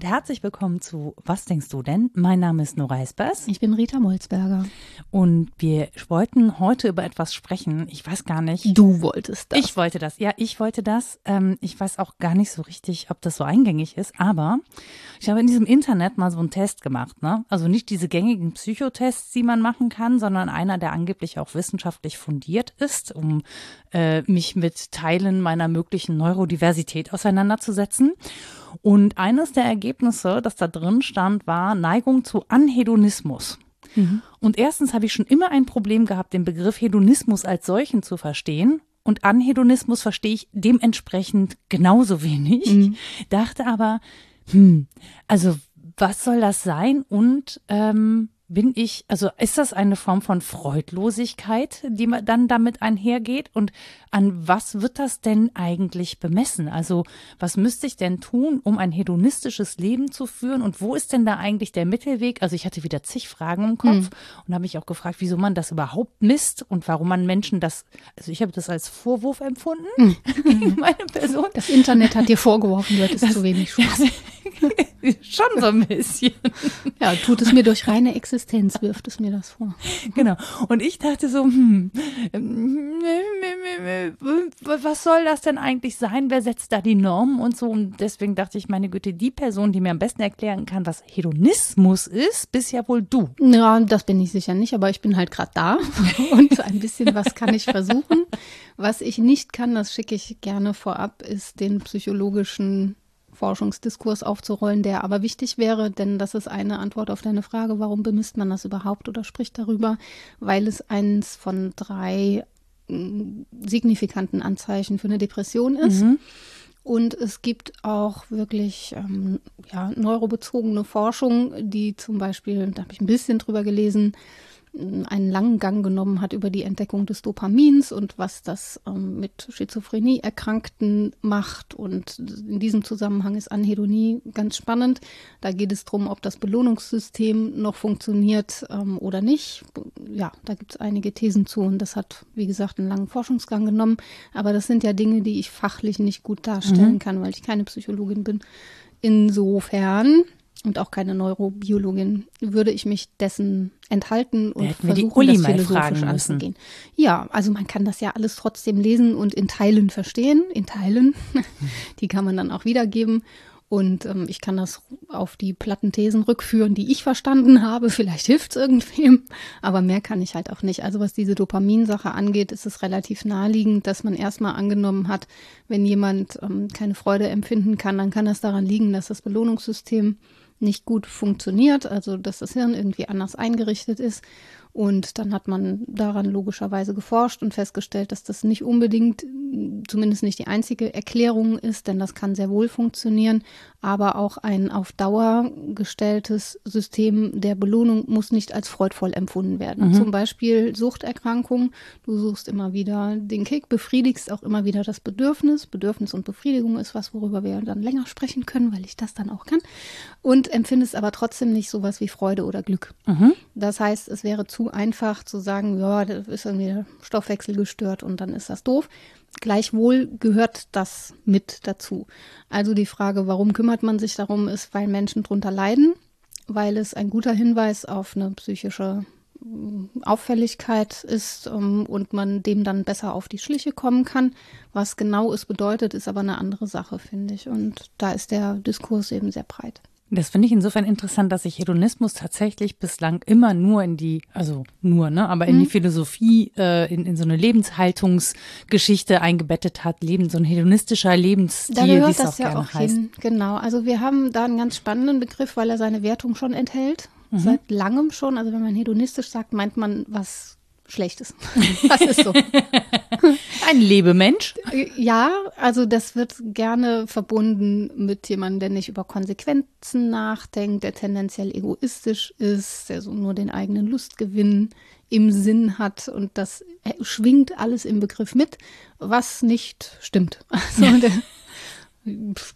und herzlich willkommen zu Was denkst du denn? Mein Name ist Nora Espers. Ich bin Rita Molzberger. Und wir wollten heute über etwas sprechen. Ich weiß gar nicht. Du wolltest das. Ich wollte das. Ja, ich wollte das. Ähm, ich weiß auch gar nicht so richtig, ob das so eingängig ist. Aber ich habe in diesem Internet mal so einen Test gemacht. Ne? Also nicht diese gängigen Psychotests, die man machen kann, sondern einer, der angeblich auch wissenschaftlich fundiert ist, um äh, mich mit Teilen meiner möglichen Neurodiversität auseinanderzusetzen. Und eines der Ergebnisse, das da drin stand, war Neigung zu Anhedonismus. Mhm. Und erstens habe ich schon immer ein Problem gehabt, den Begriff Hedonismus als solchen zu verstehen. Und Anhedonismus verstehe ich dementsprechend genauso wenig. Mhm. Dachte aber, hm, also was soll das sein? Und ähm, bin ich, also ist das eine Form von Freudlosigkeit, die man dann damit einhergeht? Und an was wird das denn eigentlich bemessen? Also was müsste ich denn tun, um ein hedonistisches Leben zu führen? Und wo ist denn da eigentlich der Mittelweg? Also ich hatte wieder zig Fragen im Kopf mhm. und habe mich auch gefragt, wieso man das überhaupt misst und warum man Menschen das, also ich habe das als Vorwurf empfunden mhm. gegen meine Person. Das Internet hat dir vorgeworfen, du hättest das, zu wenig Spaß. Schon so ein bisschen. Ja, tut es mir durch reine Existenz, wirft es mir das vor. Genau. Und ich dachte so, hm, was soll das denn eigentlich sein? Wer setzt da die Normen und so? Und deswegen dachte ich, meine Güte, die Person, die mir am besten erklären kann, was Hedonismus ist, bist ja wohl du. Ja, das bin ich sicher nicht, aber ich bin halt gerade da und ein bisschen was kann ich versuchen. Was ich nicht kann, das schicke ich gerne vorab, ist den psychologischen Forschungsdiskurs aufzurollen, der aber wichtig wäre, denn das ist eine Antwort auf deine Frage, warum bemisst man das überhaupt oder spricht darüber, weil es eins von drei mm, signifikanten Anzeichen für eine Depression ist. Mhm. Und es gibt auch wirklich ähm, ja, neurobezogene Forschung, die zum Beispiel, da habe ich ein bisschen drüber gelesen, einen langen Gang genommen hat über die Entdeckung des Dopamins und was das ähm, mit Schizophrenie-Erkrankten macht. Und in diesem Zusammenhang ist Anhedonie ganz spannend. Da geht es darum, ob das Belohnungssystem noch funktioniert ähm, oder nicht. Ja, da gibt es einige Thesen zu und das hat, wie gesagt, einen langen Forschungsgang genommen. Aber das sind ja Dinge, die ich fachlich nicht gut darstellen mhm. kann, weil ich keine Psychologin bin. Insofern und auch keine Neurobiologin, würde ich mich dessen enthalten und versuchen, das philosophisch anzugehen. Ja, also man kann das ja alles trotzdem lesen und in Teilen verstehen, in Teilen. die kann man dann auch wiedergeben. Und ähm, ich kann das auf die Plattenthesen rückführen, die ich verstanden habe. Vielleicht hilft es irgendwem, aber mehr kann ich halt auch nicht. Also was diese Dopaminsache angeht, ist es relativ naheliegend, dass man erstmal angenommen hat, wenn jemand ähm, keine Freude empfinden kann, dann kann das daran liegen, dass das Belohnungssystem nicht gut funktioniert, also dass das Hirn irgendwie anders eingerichtet ist und dann hat man daran logischerweise geforscht und festgestellt, dass das nicht unbedingt, zumindest nicht die einzige Erklärung ist, denn das kann sehr wohl funktionieren. Aber auch ein auf Dauer gestelltes System der Belohnung muss nicht als freudvoll empfunden werden. Mhm. Zum Beispiel Suchterkrankung. Du suchst immer wieder den Kick, befriedigst auch immer wieder das Bedürfnis. Bedürfnis und Befriedigung ist was, worüber wir dann länger sprechen können, weil ich das dann auch kann. Und empfindest aber trotzdem nicht sowas wie Freude oder Glück. Mhm. Das heißt, es wäre zu zu einfach zu sagen, ja, da ist irgendwie der Stoffwechsel gestört und dann ist das doof. Gleichwohl gehört das mit dazu. Also die Frage, warum kümmert man sich darum, ist, weil Menschen drunter leiden, weil es ein guter Hinweis auf eine psychische mm, Auffälligkeit ist um, und man dem dann besser auf die Schliche kommen kann. Was genau es bedeutet, ist aber eine andere Sache, finde ich. Und da ist der Diskurs eben sehr breit. Das finde ich insofern interessant, dass sich Hedonismus tatsächlich bislang immer nur in die, also nur, ne, aber in mhm. die Philosophie, äh, in, in so eine Lebenshaltungsgeschichte eingebettet hat, Leben, so ein hedonistischer Lebensstil, da gehört das auch ja auch heißt. hin. Genau, also wir haben da einen ganz spannenden Begriff, weil er seine Wertung schon enthält. Mhm. Seit langem schon. Also wenn man hedonistisch sagt, meint man was Schlechtes. Das ist so. Ein Lebemensch? Ja, also das wird gerne verbunden mit jemandem, der nicht über Konsequenzen nachdenkt, der tendenziell egoistisch ist, der so nur den eigenen Lustgewinn im Sinn hat und das schwingt alles im Begriff mit, was nicht stimmt. Also der,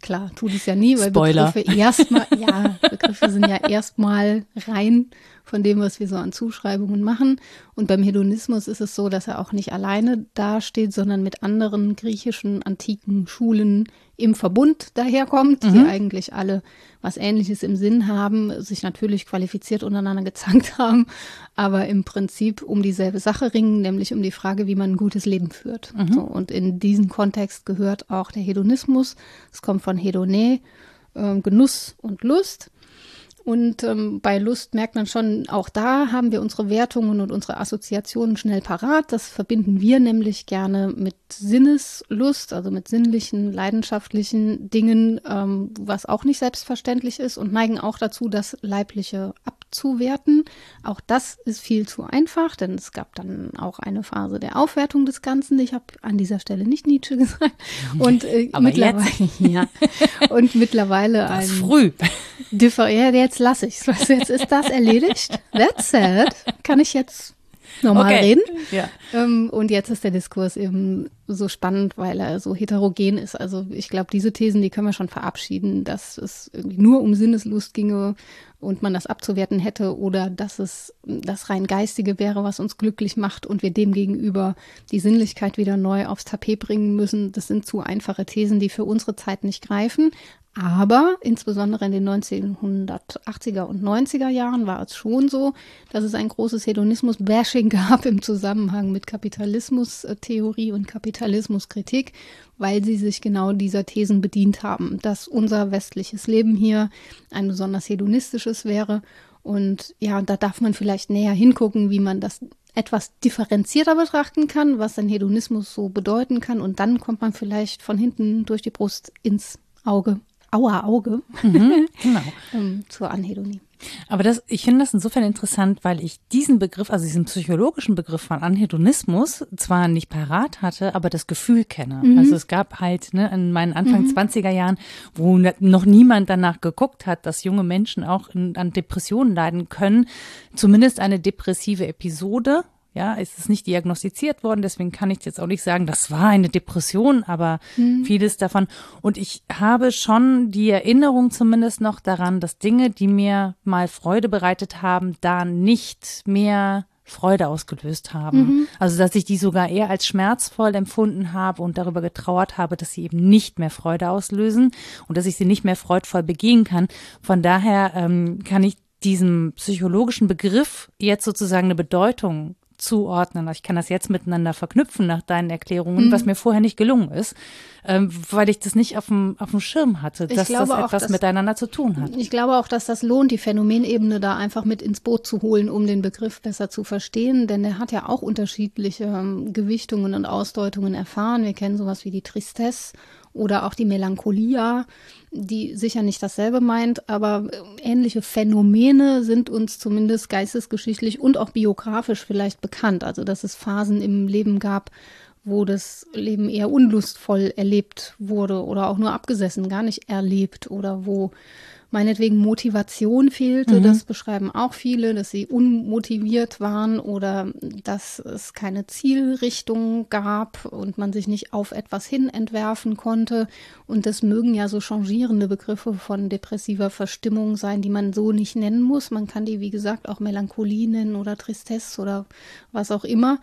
klar, tut es ja nie, weil Spoiler. Begriffe erstmal, ja, Begriffe sind ja erstmal rein von dem, was wir so an Zuschreibungen machen. Und beim Hedonismus ist es so, dass er auch nicht alleine dasteht, sondern mit anderen griechischen antiken Schulen im Verbund daherkommt, mhm. die eigentlich alle was Ähnliches im Sinn haben, sich natürlich qualifiziert untereinander gezankt haben, aber im Prinzip um dieselbe Sache ringen, nämlich um die Frage, wie man ein gutes Leben führt. Mhm. So, und in diesen Kontext gehört auch der Hedonismus. Es kommt von Hedone, äh, Genuss und Lust. Und ähm, bei Lust merkt man schon, auch da haben wir unsere Wertungen und unsere Assoziationen schnell parat. Das verbinden wir nämlich gerne mit Sinneslust, also mit sinnlichen, leidenschaftlichen Dingen, ähm, was auch nicht selbstverständlich ist und neigen auch dazu, das Leibliche abzuwerten. Auch das ist viel zu einfach, denn es gab dann auch eine Phase der Aufwertung des Ganzen. Ich habe an dieser Stelle nicht Nietzsche gesagt. Und äh, mittlerweile, ja, und mittlerweile ein früh. Differ ja, jetzt lasse ich es. Jetzt ist das erledigt. That's it. Kann ich jetzt normal okay. reden. Ja. Ähm, und jetzt ist der Diskurs eben so spannend, weil er so heterogen ist. Also ich glaube, diese Thesen, die können wir schon verabschieden, dass es nur um Sinneslust ginge und man das abzuwerten hätte oder dass es das rein geistige wäre, was uns glücklich macht und wir demgegenüber die Sinnlichkeit wieder neu aufs Tapet bringen müssen. Das sind zu einfache Thesen, die für unsere Zeit nicht greifen. Aber insbesondere in den 1980er und 90er Jahren war es schon so, dass es ein großes Hedonismus-Bashing gab im Zusammenhang mit Kapitalismustheorie und Kapitalismuskritik, weil sie sich genau dieser Thesen bedient haben, dass unser westliches Leben hier ein besonders hedonistisches wäre. Und ja, da darf man vielleicht näher hingucken, wie man das etwas differenzierter betrachten kann, was ein Hedonismus so bedeuten kann. Und dann kommt man vielleicht von hinten durch die Brust ins Auge Auer Auge mhm, genau. ähm, zur Anhedonie. Aber das, ich finde das insofern interessant, weil ich diesen Begriff, also diesen psychologischen Begriff von Anhedonismus zwar nicht parat hatte, aber das Gefühl kenne. Mhm. Also es gab halt ne, in meinen Anfang mhm. 20er Jahren, wo noch niemand danach geguckt hat, dass junge Menschen auch in, an Depressionen leiden können, zumindest eine depressive Episode ja, es ist nicht diagnostiziert worden, deswegen kann ich jetzt auch nicht sagen, das war eine Depression, aber mhm. vieles davon. Und ich habe schon die Erinnerung zumindest noch daran, dass Dinge, die mir mal Freude bereitet haben, da nicht mehr Freude ausgelöst haben. Mhm. Also, dass ich die sogar eher als schmerzvoll empfunden habe und darüber getrauert habe, dass sie eben nicht mehr Freude auslösen und dass ich sie nicht mehr freudvoll begehen kann. Von daher ähm, kann ich diesem psychologischen Begriff jetzt sozusagen eine Bedeutung zuordnen. Also ich kann das jetzt miteinander verknüpfen nach deinen Erklärungen, mhm. was mir vorher nicht gelungen ist, ähm, weil ich das nicht auf dem, auf dem Schirm hatte, dass das etwas dass, miteinander zu tun hat. Ich glaube auch, dass das lohnt, die Phänomenebene da einfach mit ins Boot zu holen, um den Begriff besser zu verstehen, denn er hat ja auch unterschiedliche ähm, Gewichtungen und Ausdeutungen erfahren. Wir kennen sowas wie die Tristesse oder auch die Melancholia, die sicher nicht dasselbe meint, aber äh, ähnliche Phänomene sind uns zumindest geistesgeschichtlich und auch biografisch vielleicht bekannt. Also dass es Phasen im Leben gab, wo das Leben eher unlustvoll erlebt wurde oder auch nur abgesessen, gar nicht erlebt oder wo meinetwegen Motivation fehlte. Mhm. Das beschreiben auch viele, dass sie unmotiviert waren oder dass es keine Zielrichtung gab und man sich nicht auf etwas hin entwerfen konnte. Und das mögen ja so changierende Begriffe von depressiver Verstimmung sein, die man so nicht nennen muss. Man kann die, wie gesagt, auch Melancholie nennen oder Tristesse oder was auch immer.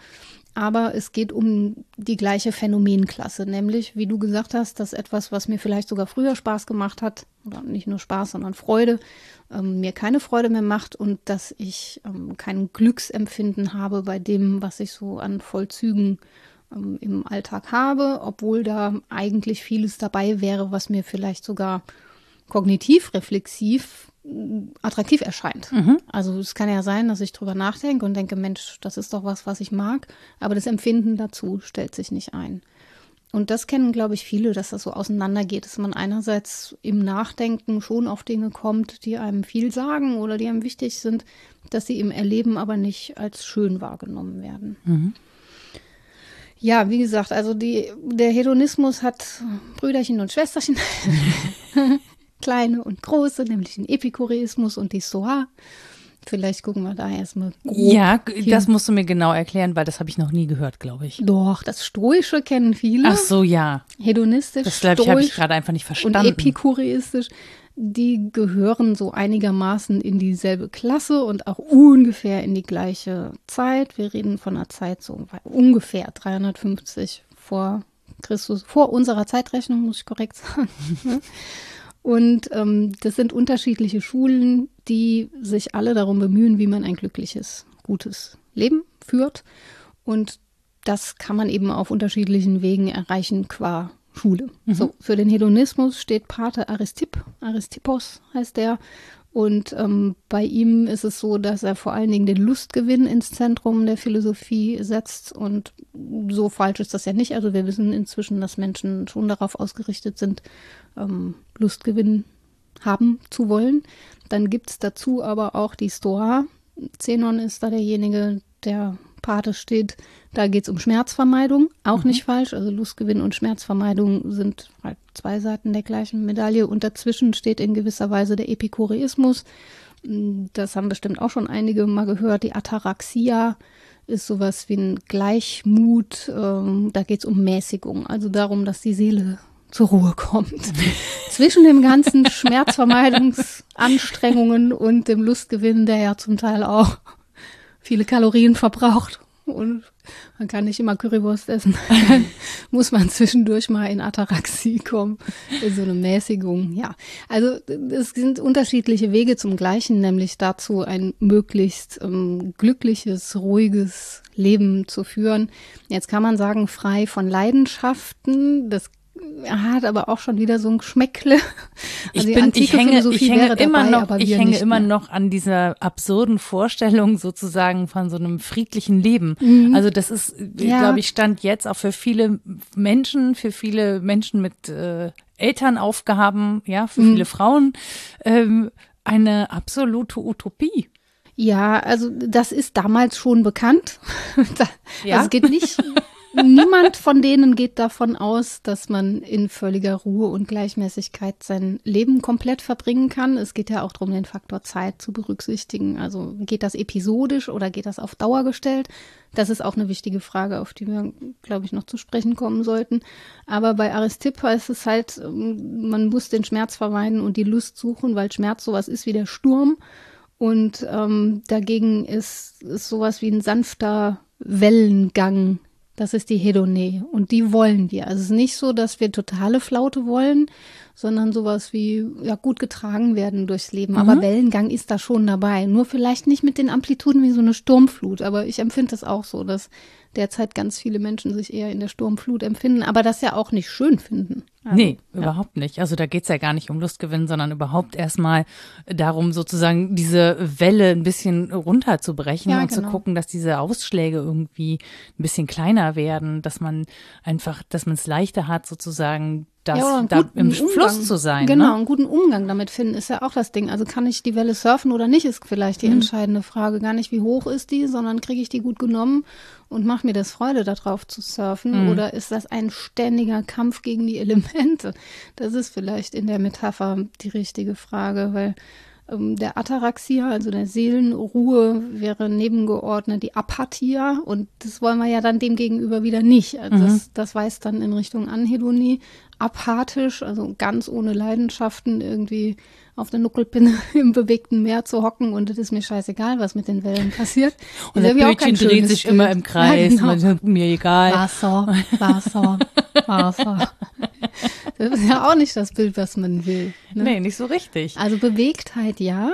Aber es geht um die gleiche Phänomenklasse, nämlich, wie du gesagt hast, dass etwas, was mir vielleicht sogar früher Spaß gemacht hat, oder nicht nur Spaß, sondern Freude, ähm, mir keine Freude mehr macht und dass ich ähm, kein Glücksempfinden habe bei dem, was ich so an Vollzügen ähm, im Alltag habe, obwohl da eigentlich vieles dabei wäre, was mir vielleicht sogar kognitiv reflexiv attraktiv erscheint. Mhm. Also es kann ja sein, dass ich drüber nachdenke und denke, Mensch, das ist doch was, was ich mag, aber das Empfinden dazu stellt sich nicht ein. Und das kennen, glaube ich, viele, dass das so auseinandergeht, dass man einerseits im Nachdenken schon auf Dinge kommt, die einem viel sagen oder die einem wichtig sind, dass sie im Erleben aber nicht als schön wahrgenommen werden. Mhm. Ja, wie gesagt, also die, der Hedonismus hat Brüderchen und Schwesterchen. kleine und große, nämlich den Epikureismus und die Stoa. Vielleicht gucken wir da erstmal. Ja, hin. das musst du mir genau erklären, weil das habe ich noch nie gehört, glaube ich. Doch, das Stoische kennen viele. Ach so, ja. Hedonistisch. Das glaube ich, habe ich gerade einfach nicht verstanden. Und epikureistisch. die gehören so einigermaßen in dieselbe Klasse und auch ungefähr in die gleiche Zeit. Wir reden von einer Zeit so ungefähr 350 vor Christus, vor unserer Zeitrechnung, muss ich korrekt sagen. Und ähm, das sind unterschiedliche Schulen, die sich alle darum bemühen, wie man ein glückliches, gutes Leben führt. Und das kann man eben auf unterschiedlichen Wegen erreichen qua Schule. Mhm. So, für den Hedonismus steht Pater Aristipp, Aristippos heißt der. Und ähm, bei ihm ist es so, dass er vor allen Dingen den Lustgewinn ins Zentrum der Philosophie setzt. Und so falsch ist das ja nicht. Also wir wissen inzwischen, dass Menschen schon darauf ausgerichtet sind, ähm, Lustgewinn haben zu wollen. Dann gibt es dazu aber auch die Stoa. Zenon ist da derjenige, der Pate steht, da geht es um Schmerzvermeidung, auch mhm. nicht falsch. Also Lustgewinn und Schmerzvermeidung sind halt zwei Seiten der gleichen Medaille. Und dazwischen steht in gewisser Weise der Epikureismus. Das haben bestimmt auch schon einige mal gehört. Die Ataraxia ist sowas wie ein Gleichmut. Ähm, da geht es um Mäßigung, also darum, dass die Seele zur Ruhe kommt. Zwischen dem ganzen Schmerzvermeidungsanstrengungen und dem Lustgewinn, der ja zum Teil auch viele Kalorien verbraucht und man kann nicht immer Currywurst essen. muss man zwischendurch mal in Ataraxie kommen, in so eine Mäßigung. Ja, also es sind unterschiedliche Wege zum Gleichen, nämlich dazu ein möglichst ähm, glückliches, ruhiges Leben zu führen. Jetzt kann man sagen, frei von Leidenschaften. Das hat aber auch schon wieder so ein Geschmäckle. Also ich bin, ich hänge, ich hänge immer dabei, noch, ich hänge immer mehr. noch an dieser absurden Vorstellung sozusagen von so einem friedlichen Leben. Mhm. Also das ist, ja. glaube ich, stand jetzt auch für viele Menschen, für viele Menschen mit äh, Elternaufgaben, ja, für mhm. viele Frauen ähm, eine absolute Utopie. Ja, also das ist damals schon bekannt. ja? Also es geht nicht niemand von denen geht davon aus, dass man in völliger Ruhe und Gleichmäßigkeit sein Leben komplett verbringen kann. Es geht ja auch darum, den Faktor Zeit zu berücksichtigen. Also geht das episodisch oder geht das auf Dauer gestellt? Das ist auch eine wichtige Frage, auf die wir, glaube ich, noch zu sprechen kommen sollten. Aber bei Aristipp heißt es halt, man muss den Schmerz vermeiden und die Lust suchen, weil Schmerz sowas ist wie der Sturm. Und ähm, dagegen ist, ist sowas wie ein sanfter Wellengang das ist die Hedone und die wollen wir. Also es ist nicht so, dass wir totale Flaute wollen, sondern sowas wie ja gut getragen werden durchs Leben. Mhm. Aber Wellengang ist da schon dabei. Nur vielleicht nicht mit den Amplituden wie so eine Sturmflut. Aber ich empfinde das auch so, dass derzeit ganz viele Menschen sich eher in der Sturmflut empfinden, aber das ja auch nicht schön finden. Also, nee, ja. überhaupt nicht. Also da geht es ja gar nicht um Lustgewinn, sondern überhaupt erstmal darum, sozusagen diese Welle ein bisschen runterzubrechen ja, und genau. zu gucken, dass diese Ausschläge irgendwie ein bisschen kleiner werden, dass man einfach, dass man es leichter hat, sozusagen das ja, da im Umgang, Fluss zu sein. Genau, ne? einen guten Umgang damit finden ist ja auch das Ding. Also kann ich die Welle surfen oder nicht, ist vielleicht die mhm. entscheidende Frage. Gar nicht, wie hoch ist die, sondern kriege ich die gut genommen und macht mir das Freude, darauf zu surfen? Mhm. Oder ist das ein ständiger Kampf gegen die Elemente? Das ist vielleicht in der Metapher die richtige Frage, weil der Ataraxia, also der Seelenruhe, wäre nebengeordnet die Apathia und das wollen wir ja dann demgegenüber wieder nicht. Also mhm. das, das weist dann in Richtung Anhedonie, apathisch, also ganz ohne Leidenschaften irgendwie auf der Nuckelpinne im bewegten Meer zu hocken und es ist mir scheißegal, was mit den Wellen passiert. Und das Bötchen dreht sich Bild. immer im Kreis, ja, genau. mir egal. Wasser, Wasser, Wasser. Das ist ja auch nicht das Bild, was man will. Ne? Nee, nicht so richtig. Also Bewegtheit ja,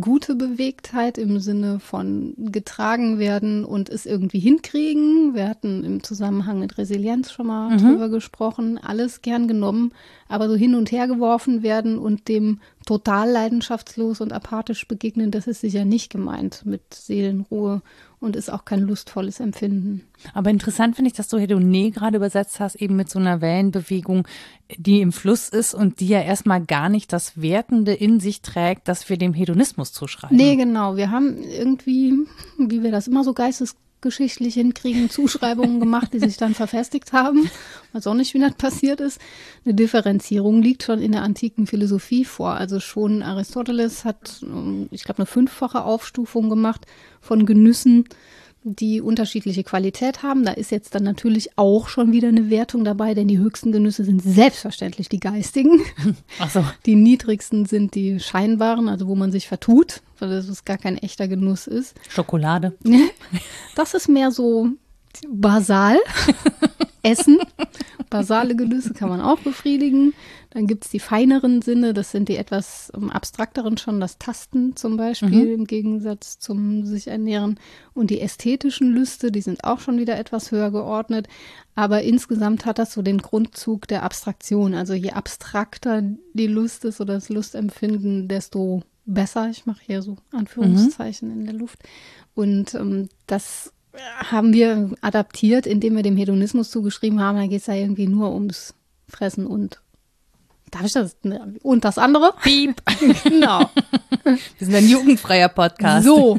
gute Bewegtheit im Sinne von getragen werden und es irgendwie hinkriegen. Wir hatten im Zusammenhang mit Resilienz schon mal mhm. drüber gesprochen. Alles gern genommen, aber so hin und her geworfen werden und dem total leidenschaftslos und apathisch begegnen, das ist sicher nicht gemeint mit Seelenruhe und ist auch kein lustvolles Empfinden. Aber interessant finde ich, dass du Hedone gerade übersetzt hast, eben mit so einer Wellenbewegung, die im Fluss ist und die ja erstmal gar nicht das Wertende in sich trägt, das wir dem Hedonismus zuschreiben. Nee, genau. Wir haben irgendwie, wie wir das immer so geistes geschichtlich hinkriegen, Zuschreibungen gemacht, die sich dann verfestigt haben. Weiß auch nicht, wie das passiert ist. Eine Differenzierung liegt schon in der antiken Philosophie vor. Also schon Aristoteles hat, ähm, ich glaube, eine fünffache Aufstufung gemacht von Genüssen, die unterschiedliche Qualität haben. Da ist jetzt dann natürlich auch schon wieder eine Wertung dabei, denn die höchsten Genüsse sind selbstverständlich die geistigen. Ach so. Die niedrigsten sind die scheinbaren, also wo man sich vertut, weil das gar kein echter Genuss ist. Schokolade. Das ist mehr so basal. Essen. Basale Genüsse kann man auch befriedigen. Dann gibt es die feineren Sinne, das sind die etwas um, abstrakteren schon, das Tasten zum Beispiel mhm. im Gegensatz zum sich ernähren. Und die ästhetischen Lüste, die sind auch schon wieder etwas höher geordnet. Aber insgesamt hat das so den Grundzug der Abstraktion. Also je abstrakter die Lust ist oder das Lustempfinden, desto besser. Ich mache hier so Anführungszeichen mhm. in der Luft. Und ähm, das haben wir adaptiert, indem wir dem Hedonismus zugeschrieben haben, da geht es ja irgendwie nur ums Fressen und Darf ich das? Und das andere? Piep. genau. Wir sind ein jugendfreier Podcast. So.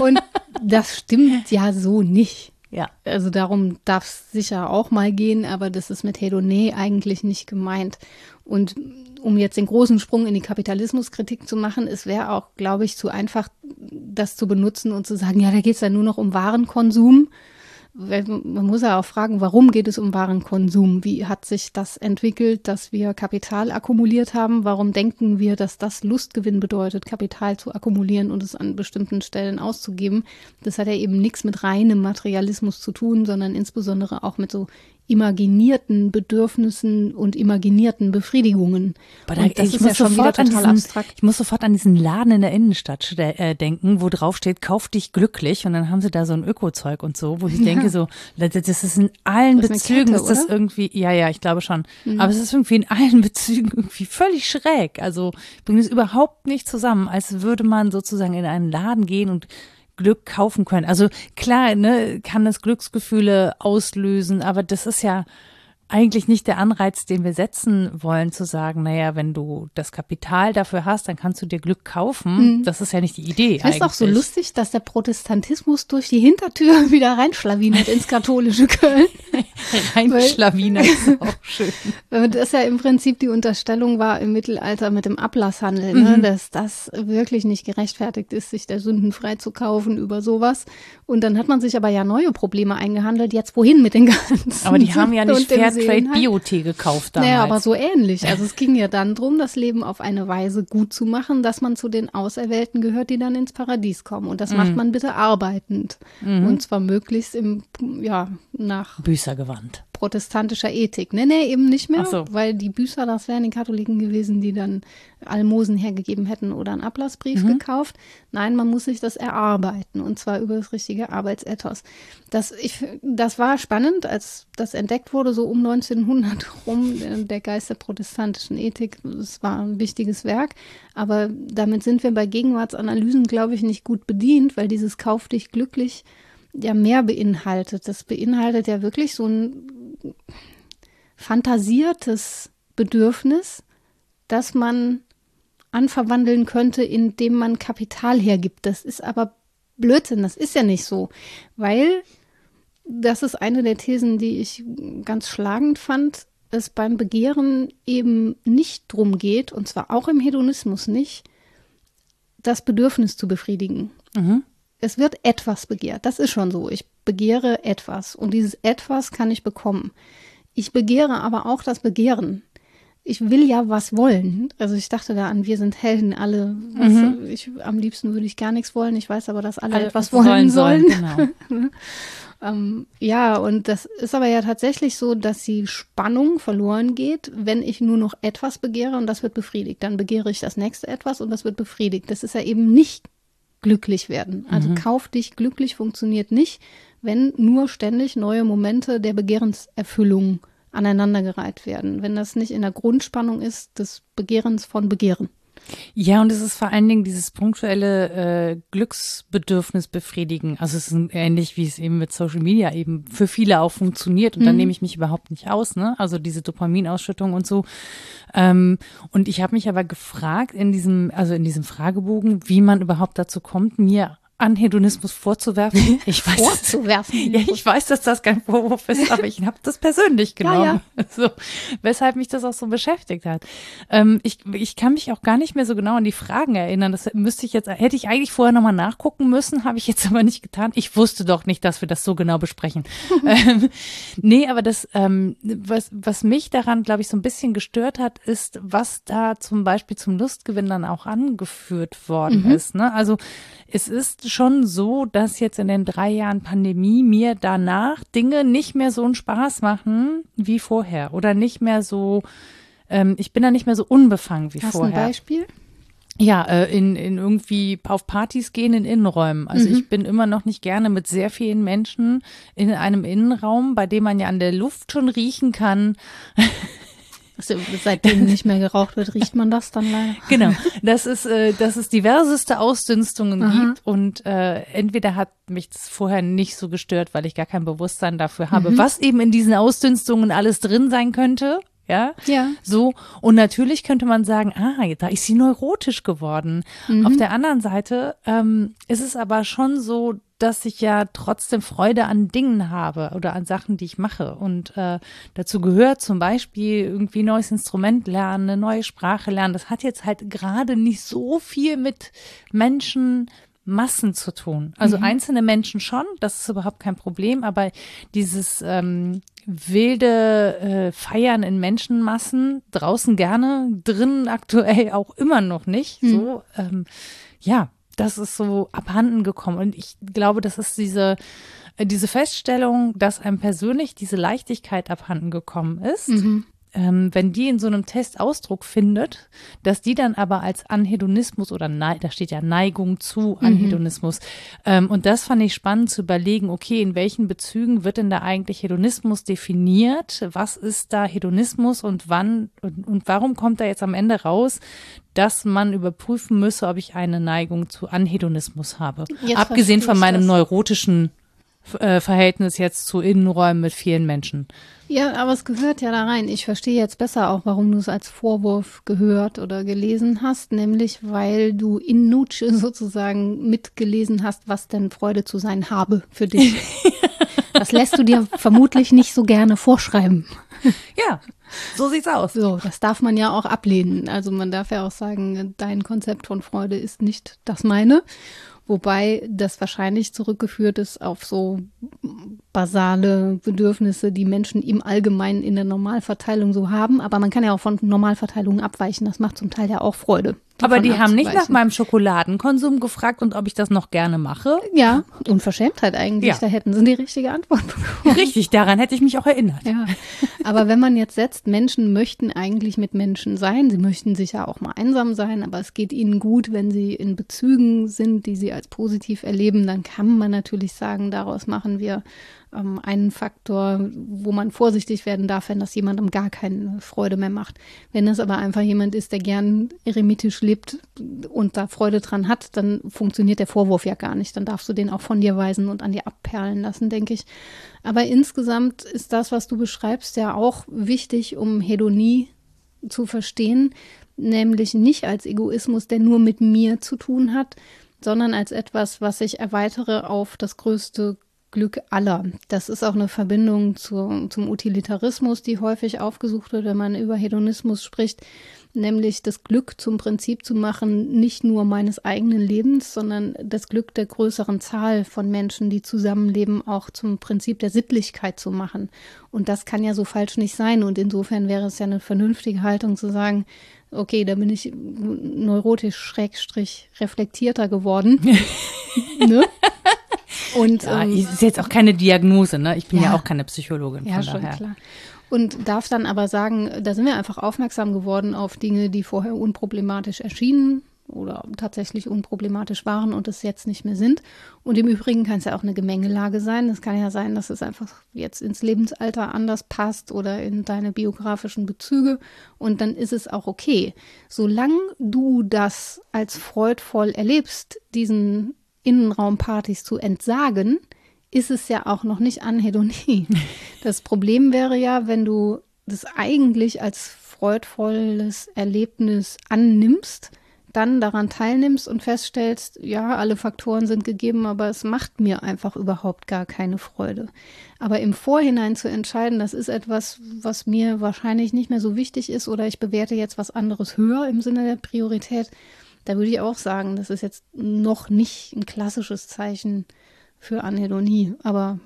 Und das stimmt ja so nicht. Ja. Also darum darf es sicher auch mal gehen, aber das ist mit Hedoné eigentlich nicht gemeint. Und um jetzt den großen Sprung in die Kapitalismuskritik zu machen, es wäre auch, glaube ich, zu einfach, das zu benutzen und zu sagen, ja, da geht es ja nur noch um Warenkonsum man muss ja auch fragen, warum geht es um Warenkonsum? Wie hat sich das entwickelt, dass wir Kapital akkumuliert haben? Warum denken wir, dass das Lustgewinn bedeutet, Kapital zu akkumulieren und es an bestimmten Stellen auszugeben? Das hat ja eben nichts mit reinem Materialismus zu tun, sondern insbesondere auch mit so imaginierten Bedürfnissen und imaginierten Befriedigungen. Aber und das ist ja schon wieder total diesen, abstrakt. Ich muss sofort an diesen Laden in der Innenstadt äh, denken, wo drauf steht, kauf dich glücklich und dann haben sie da so ein Ökozeug und so, wo ich ja. denke so, das ist in allen das Bezügen, Kette, ist das irgendwie, ja, ja, ich glaube schon, mhm. aber es ist irgendwie in allen Bezügen irgendwie völlig schräg. Also bringt es überhaupt nicht zusammen, als würde man sozusagen in einen Laden gehen und Glück kaufen können. Also klar, ne, kann das Glücksgefühle auslösen, aber das ist ja eigentlich nicht der Anreiz, den wir setzen wollen, zu sagen, naja, wenn du das Kapital dafür hast, dann kannst du dir Glück kaufen. Mhm. Das ist ja nicht die Idee. Das ist auch so lustig, dass der Protestantismus durch die Hintertür wieder reinschlawinert ins katholische Köln. reinschlawinert ist auch schön. Das ja im Prinzip die Unterstellung war im Mittelalter mit dem Ablasshandel, ne, mhm. dass das wirklich nicht gerechtfertigt ist, sich der Sünden frei zu kaufen über sowas. Und dann hat man sich aber ja neue Probleme eingehandelt. Jetzt wohin mit den ganzen? Aber die haben ja nicht Fairtrade Bio-Tee gekauft damals. Naja, aber so ähnlich. Also es ging ja dann darum, das Leben auf eine Weise gut zu machen, dass man zu den Auserwählten gehört, die dann ins Paradies kommen. Und das mhm. macht man bitte arbeitend. Mhm. Und zwar möglichst im, ja, nach Büßergewand protestantischer Ethik. Nee, nee, eben nicht mehr, so. weil die Büßer, das wären die Katholiken gewesen, die dann Almosen hergegeben hätten oder einen Ablassbrief mhm. gekauft. Nein, man muss sich das erarbeiten und zwar über das richtige Arbeitsethos. Das, ich, das war spannend, als das entdeckt wurde, so um 1900 rum, äh, der Geist der protestantischen Ethik. Das war ein wichtiges Werk, aber damit sind wir bei Gegenwartsanalysen, glaube ich, nicht gut bedient, weil dieses Kauf dich glücklich ja mehr beinhaltet. Das beinhaltet ja wirklich so ein fantasiertes Bedürfnis, das man anverwandeln könnte, indem man Kapital hergibt. Das ist aber Blödsinn, das ist ja nicht so, weil das ist eine der Thesen, die ich ganz schlagend fand, es beim Begehren eben nicht drum geht, und zwar auch im Hedonismus nicht, das Bedürfnis zu befriedigen. Mhm es wird etwas begehrt. Das ist schon so. Ich begehre etwas und dieses etwas kann ich bekommen. Ich begehre aber auch das Begehren. Ich will ja was wollen. Also ich dachte da an, wir sind Helden alle. Was, mhm. ich, am liebsten würde ich gar nichts wollen. Ich weiß aber, dass alle, alle etwas wollen sollen. sollen. Genau. ähm, ja, und das ist aber ja tatsächlich so, dass die Spannung verloren geht, wenn ich nur noch etwas begehre und das wird befriedigt. Dann begehre ich das nächste etwas und das wird befriedigt. Das ist ja eben nicht glücklich werden. Also mhm. kauf dich glücklich funktioniert nicht, wenn nur ständig neue Momente der Begehrenserfüllung aneinandergereiht werden. Wenn das nicht in der Grundspannung ist des Begehrens von Begehren. Ja, und es ist vor allen Dingen dieses punktuelle äh, Glücksbedürfnis befriedigen. Also es ist ähnlich, wie es eben mit Social Media eben für viele auch funktioniert. Und mhm. dann nehme ich mich überhaupt nicht aus, ne? Also diese Dopaminausschüttung und so. Ähm, und ich habe mich aber gefragt in diesem, also in diesem Fragebogen, wie man überhaupt dazu kommt, mir an Hedonismus vorzuwerfen. Ich weiß, vorzuwerfen. ja, ich weiß, dass das kein Vorwurf ist, aber ich habe das persönlich genommen. Ja, ja. So, weshalb mich das auch so beschäftigt hat. Ähm, ich, ich kann mich auch gar nicht mehr so genau an die Fragen erinnern. Das müsste ich jetzt, hätte ich eigentlich vorher nochmal nachgucken müssen, habe ich jetzt aber nicht getan. Ich wusste doch nicht, dass wir das so genau besprechen. ähm, nee, aber das, ähm, was, was mich daran, glaube ich, so ein bisschen gestört hat, ist, was da zum Beispiel zum Lustgewinn dann auch angeführt worden mhm. ist. Ne? Also es ist schon so, dass jetzt in den drei Jahren Pandemie mir danach Dinge nicht mehr so einen Spaß machen wie vorher oder nicht mehr so, ähm, ich bin da nicht mehr so unbefangen wie Hast vorher. Hast ein Beispiel? Ja, äh, in, in irgendwie auf Partys gehen in Innenräumen. Also mhm. ich bin immer noch nicht gerne mit sehr vielen Menschen in einem Innenraum, bei dem man ja an der Luft schon riechen kann. Also, seitdem nicht mehr geraucht wird, riecht man das dann leider. Genau, dass es, äh, dass es diverseste Ausdünstungen Aha. gibt und äh, entweder hat mich das vorher nicht so gestört, weil ich gar kein Bewusstsein dafür habe, mhm. was eben in diesen Ausdünstungen alles drin sein könnte. Ja? ja. So. Und natürlich könnte man sagen, ah, da ist sie neurotisch geworden. Mhm. Auf der anderen Seite ähm, ist es aber schon so, dass ich ja trotzdem Freude an Dingen habe oder an Sachen, die ich mache. Und äh, dazu gehört zum Beispiel irgendwie neues Instrument lernen, eine neue Sprache lernen. Das hat jetzt halt gerade nicht so viel mit Menschen, Massen zu tun. Also mhm. einzelne Menschen schon, das ist überhaupt kein Problem, aber dieses ähm, wilde äh, Feiern in Menschenmassen, draußen gerne, drinnen aktuell auch immer noch nicht. Mhm. So, ähm, ja, das ist so abhanden gekommen. Und ich glaube, das ist diese, äh, diese Feststellung, dass einem persönlich diese Leichtigkeit abhanden gekommen ist. Mhm ähm, wenn die in so einem Test Ausdruck findet, dass die dann aber als Anhedonismus oder Nei da steht ja Neigung zu mhm. Anhedonismus. Mhm. Ähm, und das fand ich spannend zu überlegen, okay, in welchen Bezügen wird denn da eigentlich Hedonismus definiert? Was ist da Hedonismus und wann und, und warum kommt da jetzt am Ende raus, dass man überprüfen müsse, ob ich eine Neigung zu Anhedonismus habe? Jetzt Abgesehen von meinem das. neurotischen äh, Verhältnis jetzt zu Innenräumen mit vielen Menschen. Ja, aber es gehört ja da rein. Ich verstehe jetzt besser auch, warum du es als Vorwurf gehört oder gelesen hast, nämlich weil du in Nutsche sozusagen mitgelesen hast, was denn Freude zu sein habe für dich. das lässt du dir vermutlich nicht so gerne vorschreiben. Ja, so sieht's aus. So, das darf man ja auch ablehnen. Also man darf ja auch sagen, dein Konzept von Freude ist nicht das meine. Wobei das wahrscheinlich zurückgeführt ist auf so basale Bedürfnisse, die Menschen im Allgemeinen in der Normalverteilung so haben. Aber man kann ja auch von Normalverteilungen abweichen. Das macht zum Teil ja auch Freude. Aber die haben nicht nach meinem Schokoladenkonsum gefragt und ob ich das noch gerne mache. Ja, Unverschämtheit eigentlich. Ja. Da hätten sie die richtige Antwort bekommen. Richtig, daran hätte ich mich auch erinnert. Ja. Aber wenn man jetzt setzt, Menschen möchten eigentlich mit Menschen sein. Sie möchten sicher auch mal einsam sein, aber es geht ihnen gut, wenn sie in Bezügen sind, die sie als positiv erleben. Dann kann man natürlich sagen, daraus machen wir ähm, einen Faktor, wo man vorsichtig werden darf, wenn das jemandem gar keine Freude mehr macht. Wenn es aber einfach jemand ist, der gern eremitisch lebt und da Freude dran hat, dann funktioniert der Vorwurf ja gar nicht. Dann darfst du den auch von dir weisen und an dir abperlen lassen, denke ich. Aber insgesamt ist das, was du beschreibst, ja auch wichtig, um Hedonie zu verstehen, nämlich nicht als Egoismus, der nur mit mir zu tun hat, sondern als etwas, was ich erweitere auf das größte Glück aller. Das ist auch eine Verbindung zu, zum Utilitarismus, die häufig aufgesucht wird, wenn man über Hedonismus spricht, nämlich das Glück zum Prinzip zu machen, nicht nur meines eigenen Lebens, sondern das Glück der größeren Zahl von Menschen, die zusammenleben, auch zum Prinzip der Sittlichkeit zu machen. Und das kann ja so falsch nicht sein. Und insofern wäre es ja eine vernünftige Haltung zu sagen, okay, da bin ich neurotisch schrägstrich reflektierter geworden. ne? Und ja, ähm, ist jetzt auch keine Diagnose, ne? Ich bin ja, ja auch keine Psychologin. Ja, schon daher. klar. Und darf dann aber sagen, da sind wir einfach aufmerksam geworden auf Dinge, die vorher unproblematisch erschienen oder tatsächlich unproblematisch waren und es jetzt nicht mehr sind. Und im Übrigen kann es ja auch eine Gemengelage sein. Es kann ja sein, dass es einfach jetzt ins Lebensalter anders passt oder in deine biografischen Bezüge. Und dann ist es auch okay. Solange du das als freudvoll erlebst, diesen Innenraumpartys zu entsagen, ist es ja auch noch nicht Anhedonie. Das Problem wäre ja, wenn du das eigentlich als freudvolles Erlebnis annimmst, dann daran teilnimmst und feststellst, ja, alle Faktoren sind gegeben, aber es macht mir einfach überhaupt gar keine Freude. Aber im Vorhinein zu entscheiden, das ist etwas, was mir wahrscheinlich nicht mehr so wichtig ist oder ich bewerte jetzt was anderes höher im Sinne der Priorität, da würde ich auch sagen, das ist jetzt noch nicht ein klassisches Zeichen für Anhedonie, aber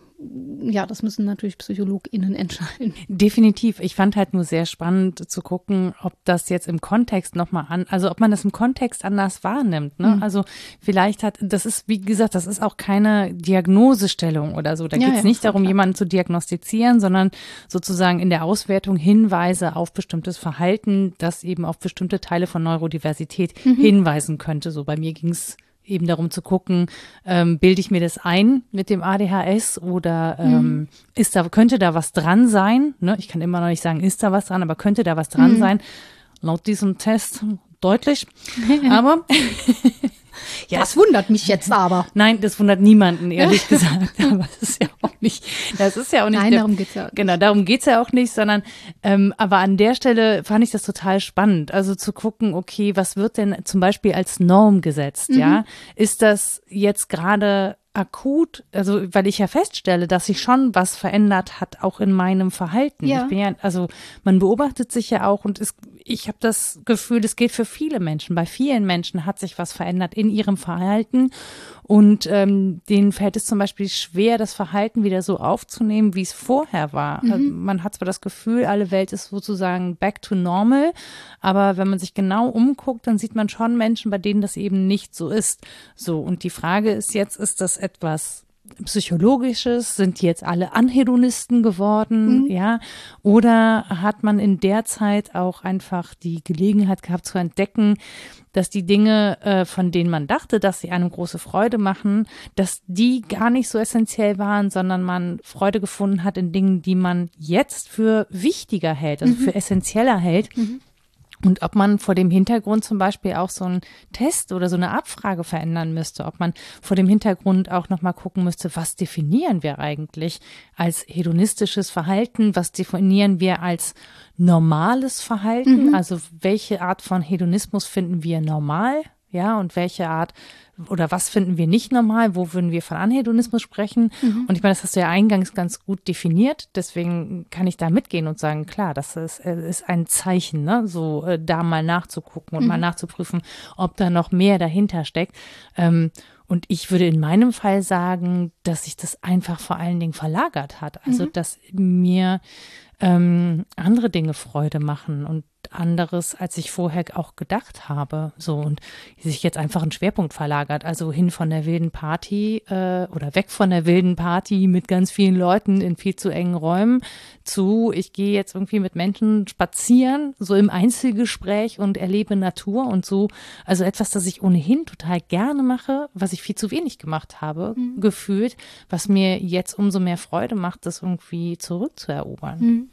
ja, das müssen natürlich PsychologInnen entscheiden. Definitiv. Ich fand halt nur sehr spannend zu gucken, ob das jetzt im Kontext nochmal an, also ob man das im Kontext anders wahrnimmt. Ne? Mhm. Also vielleicht hat, das ist, wie gesagt, das ist auch keine Diagnosestellung oder so. Da ja, geht es ja, nicht darum, klar. jemanden zu diagnostizieren, sondern sozusagen in der Auswertung Hinweise auf bestimmtes Verhalten, das eben auf bestimmte Teile von Neurodiversität mhm. hinweisen könnte. So bei mir ging es eben darum zu gucken, ähm, bilde ich mir das ein mit dem ADHS oder ähm, mhm. ist da, könnte da was dran sein? Ne? Ich kann immer noch nicht sagen, ist da was dran, aber könnte da was dran mhm. sein? Laut diesem Test deutlich. aber ja, das wundert mich jetzt aber. Nein, das wundert niemanden, ehrlich gesagt. Aber das ist ja auch nicht, das ist ja auch nicht. Nein, der, darum geht's ja. Auch genau, darum geht's ja auch nicht, sondern, ähm, aber an der Stelle fand ich das total spannend. Also zu gucken, okay, was wird denn zum Beispiel als Norm gesetzt, mhm. ja? Ist das jetzt gerade akut, also weil ich ja feststelle, dass sich schon was verändert hat, auch in meinem Verhalten. Ja. Ich bin ja, also man beobachtet sich ja auch und es, ich habe das Gefühl, es geht für viele Menschen. Bei vielen Menschen hat sich was verändert in ihrem Verhalten und ähm, denen fällt es zum Beispiel schwer, das Verhalten wieder so aufzunehmen, wie es vorher war. Mhm. Also man hat zwar das Gefühl, alle Welt ist sozusagen back to normal, aber wenn man sich genau umguckt, dann sieht man schon Menschen, bei denen das eben nicht so ist. So und die Frage ist jetzt, ist das etwas Psychologisches? Sind die jetzt alle Anhedonisten geworden? Mhm. Ja. Oder hat man in der Zeit auch einfach die Gelegenheit gehabt zu entdecken, dass die Dinge, äh, von denen man dachte, dass sie einem große Freude machen, dass die gar nicht so essentiell waren, sondern man Freude gefunden hat in Dingen, die man jetzt für wichtiger hält, also mhm. für essentieller hält. Mhm. Und ob man vor dem Hintergrund zum Beispiel auch so einen Test oder so eine Abfrage verändern müsste, ob man vor dem Hintergrund auch nochmal gucken müsste, was definieren wir eigentlich als hedonistisches Verhalten, was definieren wir als normales Verhalten, mhm. also welche Art von Hedonismus finden wir normal, ja, und welche Art oder was finden wir nicht normal, wo würden wir von Anhedonismus sprechen? Mhm. Und ich meine, das hast du ja eingangs ganz gut definiert, deswegen kann ich da mitgehen und sagen, klar, das ist, äh, ist ein Zeichen, ne? so äh, da mal nachzugucken und mhm. mal nachzuprüfen, ob da noch mehr dahinter steckt. Ähm, und ich würde in meinem Fall sagen, dass sich das einfach vor allen Dingen verlagert hat. Also, mhm. dass mir ähm, andere Dinge Freude machen und anderes, als ich vorher auch gedacht habe. So und sich jetzt einfach ein Schwerpunkt verlagert. Also hin von der wilden Party äh, oder weg von der wilden Party mit ganz vielen Leuten in viel zu engen Räumen zu, ich gehe jetzt irgendwie mit Menschen spazieren, so im Einzelgespräch und erlebe Natur und so. Also etwas, das ich ohnehin total gerne mache, was ich viel zu wenig gemacht habe, mhm. gefühlt, was mir jetzt umso mehr Freude macht, das irgendwie zurückzuerobern. Mhm.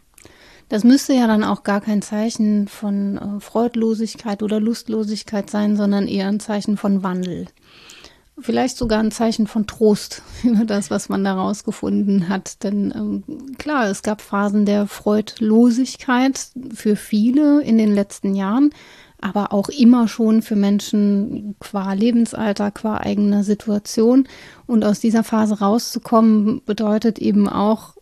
Das müsste ja dann auch gar kein Zeichen von äh, Freudlosigkeit oder Lustlosigkeit sein, sondern eher ein Zeichen von Wandel. Vielleicht sogar ein Zeichen von Trost über das, was man da rausgefunden hat. Denn ähm, klar, es gab Phasen der Freudlosigkeit für viele in den letzten Jahren, aber auch immer schon für Menschen qua Lebensalter, qua eigener Situation. Und aus dieser Phase rauszukommen, bedeutet eben auch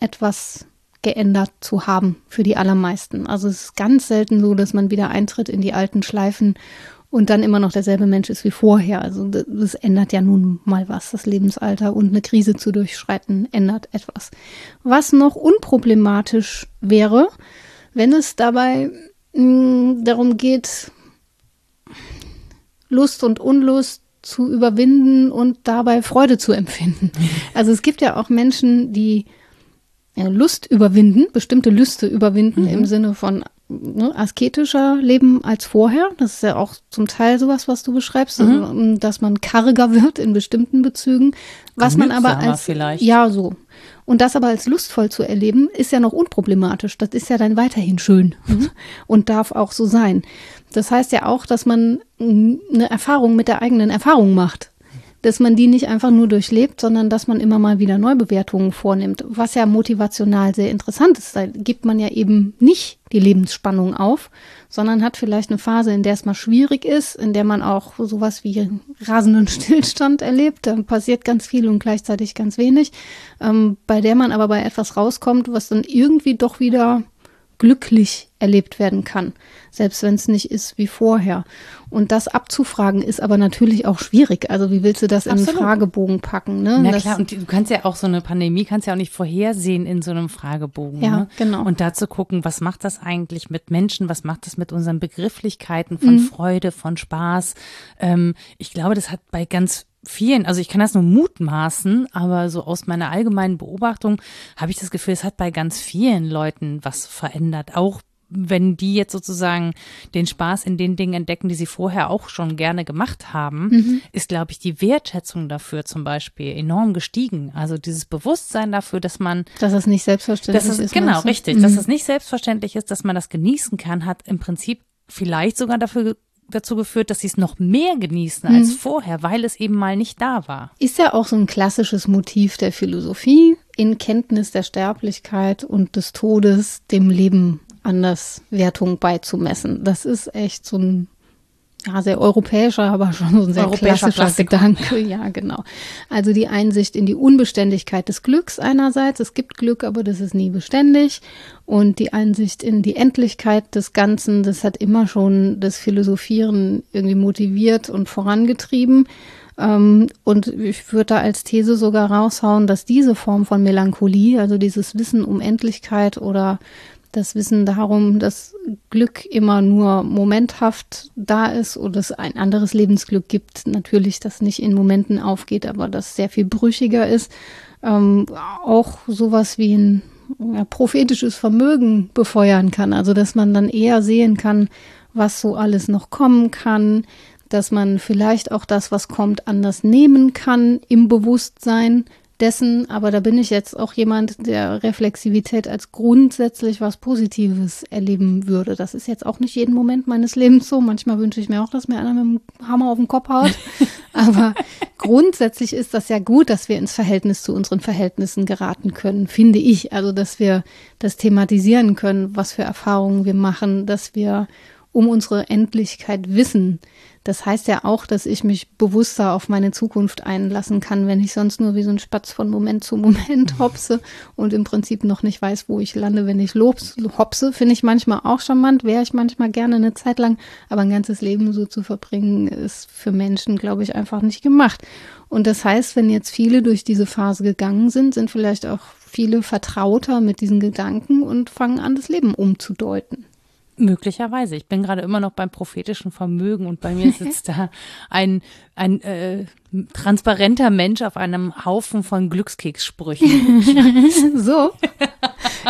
etwas geändert zu haben für die allermeisten. Also es ist ganz selten so, dass man wieder eintritt in die alten Schleifen und dann immer noch derselbe Mensch ist wie vorher. Also das, das ändert ja nun mal was. Das Lebensalter und eine Krise zu durchschreiten ändert etwas. Was noch unproblematisch wäre, wenn es dabei mh, mm, darum geht, Lust und Unlust zu überwinden und dabei Freude zu empfinden. Also es gibt ja auch Menschen, die Lust überwinden, bestimmte Lüste überwinden mhm. im Sinne von ne, asketischer Leben als vorher. Das ist ja auch zum Teil sowas, was du beschreibst, mhm. also, dass man karger wird in bestimmten Bezügen, was man aber als vielleicht. ja so und das aber als lustvoll zu erleben, ist ja noch unproblematisch. Das ist ja dann weiterhin schön mhm. und darf auch so sein. Das heißt ja auch, dass man eine Erfahrung mit der eigenen Erfahrung macht. Dass man die nicht einfach nur durchlebt, sondern dass man immer mal wieder Neubewertungen vornimmt, was ja motivational sehr interessant ist. Da gibt man ja eben nicht die Lebensspannung auf, sondern hat vielleicht eine Phase, in der es mal schwierig ist, in der man auch sowas wie rasenden Stillstand erlebt. Da passiert ganz viel und gleichzeitig ganz wenig, ähm, bei der man aber bei etwas rauskommt, was dann irgendwie doch wieder glücklich erlebt werden kann, selbst wenn es nicht ist wie vorher. Und das abzufragen ist aber natürlich auch schwierig. Also wie willst du das Absolut. in einen Fragebogen packen? Ne? Na das, klar, und du kannst ja auch so eine Pandemie, kannst ja auch nicht vorhersehen in so einem Fragebogen. Ja, ne? genau. Und dazu gucken, was macht das eigentlich mit Menschen, was macht das mit unseren Begrifflichkeiten von mhm. Freude, von Spaß. Ähm, ich glaube, das hat bei ganz vielen, also ich kann das nur mutmaßen, aber so aus meiner allgemeinen Beobachtung habe ich das Gefühl, es hat bei ganz vielen Leuten was verändert. Auch wenn die jetzt sozusagen den Spaß in den Dingen entdecken, die sie vorher auch schon gerne gemacht haben, mhm. ist, glaube ich, die Wertschätzung dafür zum Beispiel enorm gestiegen. Also dieses Bewusstsein dafür, dass man. Dass es nicht selbstverständlich dass es, ist. Genau, richtig. Mhm. Dass es nicht selbstverständlich ist, dass man das genießen kann, hat im Prinzip vielleicht sogar dafür dazu geführt, dass sie es noch mehr genießen als mhm. vorher, weil es eben mal nicht da war. Ist ja auch so ein klassisches Motiv der Philosophie, in Kenntnis der Sterblichkeit und des Todes dem Leben anders Wertung beizumessen. Das ist echt so ein ja, sehr europäischer, aber schon so ein sehr klassischer Klassiker. Gedanke. Ja, genau. Also die Einsicht in die Unbeständigkeit des Glücks einerseits. Es gibt Glück, aber das ist nie beständig. Und die Einsicht in die Endlichkeit des Ganzen, das hat immer schon das Philosophieren irgendwie motiviert und vorangetrieben. Ähm, und ich würde da als These sogar raushauen, dass diese Form von Melancholie, also dieses Wissen um Endlichkeit oder das Wissen darum, dass Glück immer nur momenthaft da ist oder es ein anderes Lebensglück gibt. Natürlich, das nicht in Momenten aufgeht, aber das sehr viel brüchiger ist. Ähm, auch sowas wie ein ja, prophetisches Vermögen befeuern kann. Also, dass man dann eher sehen kann, was so alles noch kommen kann, dass man vielleicht auch das, was kommt, anders nehmen kann im Bewusstsein, dessen, aber da bin ich jetzt auch jemand, der Reflexivität als grundsätzlich was Positives erleben würde. Das ist jetzt auch nicht jeden Moment meines Lebens so. Manchmal wünsche ich mir auch, dass mir einer mit dem Hammer auf den Kopf haut. aber grundsätzlich ist das ja gut, dass wir ins Verhältnis zu unseren Verhältnissen geraten können, finde ich. Also, dass wir das thematisieren können, was für Erfahrungen wir machen, dass wir um unsere Endlichkeit wissen, das heißt ja auch, dass ich mich bewusster auf meine Zukunft einlassen kann, wenn ich sonst nur wie so ein Spatz von Moment zu Moment hopse und im Prinzip noch nicht weiß, wo ich lande, wenn ich lobs, hopse. Finde ich manchmal auch charmant, wäre ich manchmal gerne eine Zeit lang, aber ein ganzes Leben so zu verbringen, ist für Menschen, glaube ich, einfach nicht gemacht. Und das heißt, wenn jetzt viele durch diese Phase gegangen sind, sind vielleicht auch viele vertrauter mit diesen Gedanken und fangen an, das Leben umzudeuten. Möglicherweise. Ich bin gerade immer noch beim prophetischen Vermögen und bei mir sitzt da ein, ein äh, transparenter Mensch auf einem Haufen von Glückskekssprüchen. so.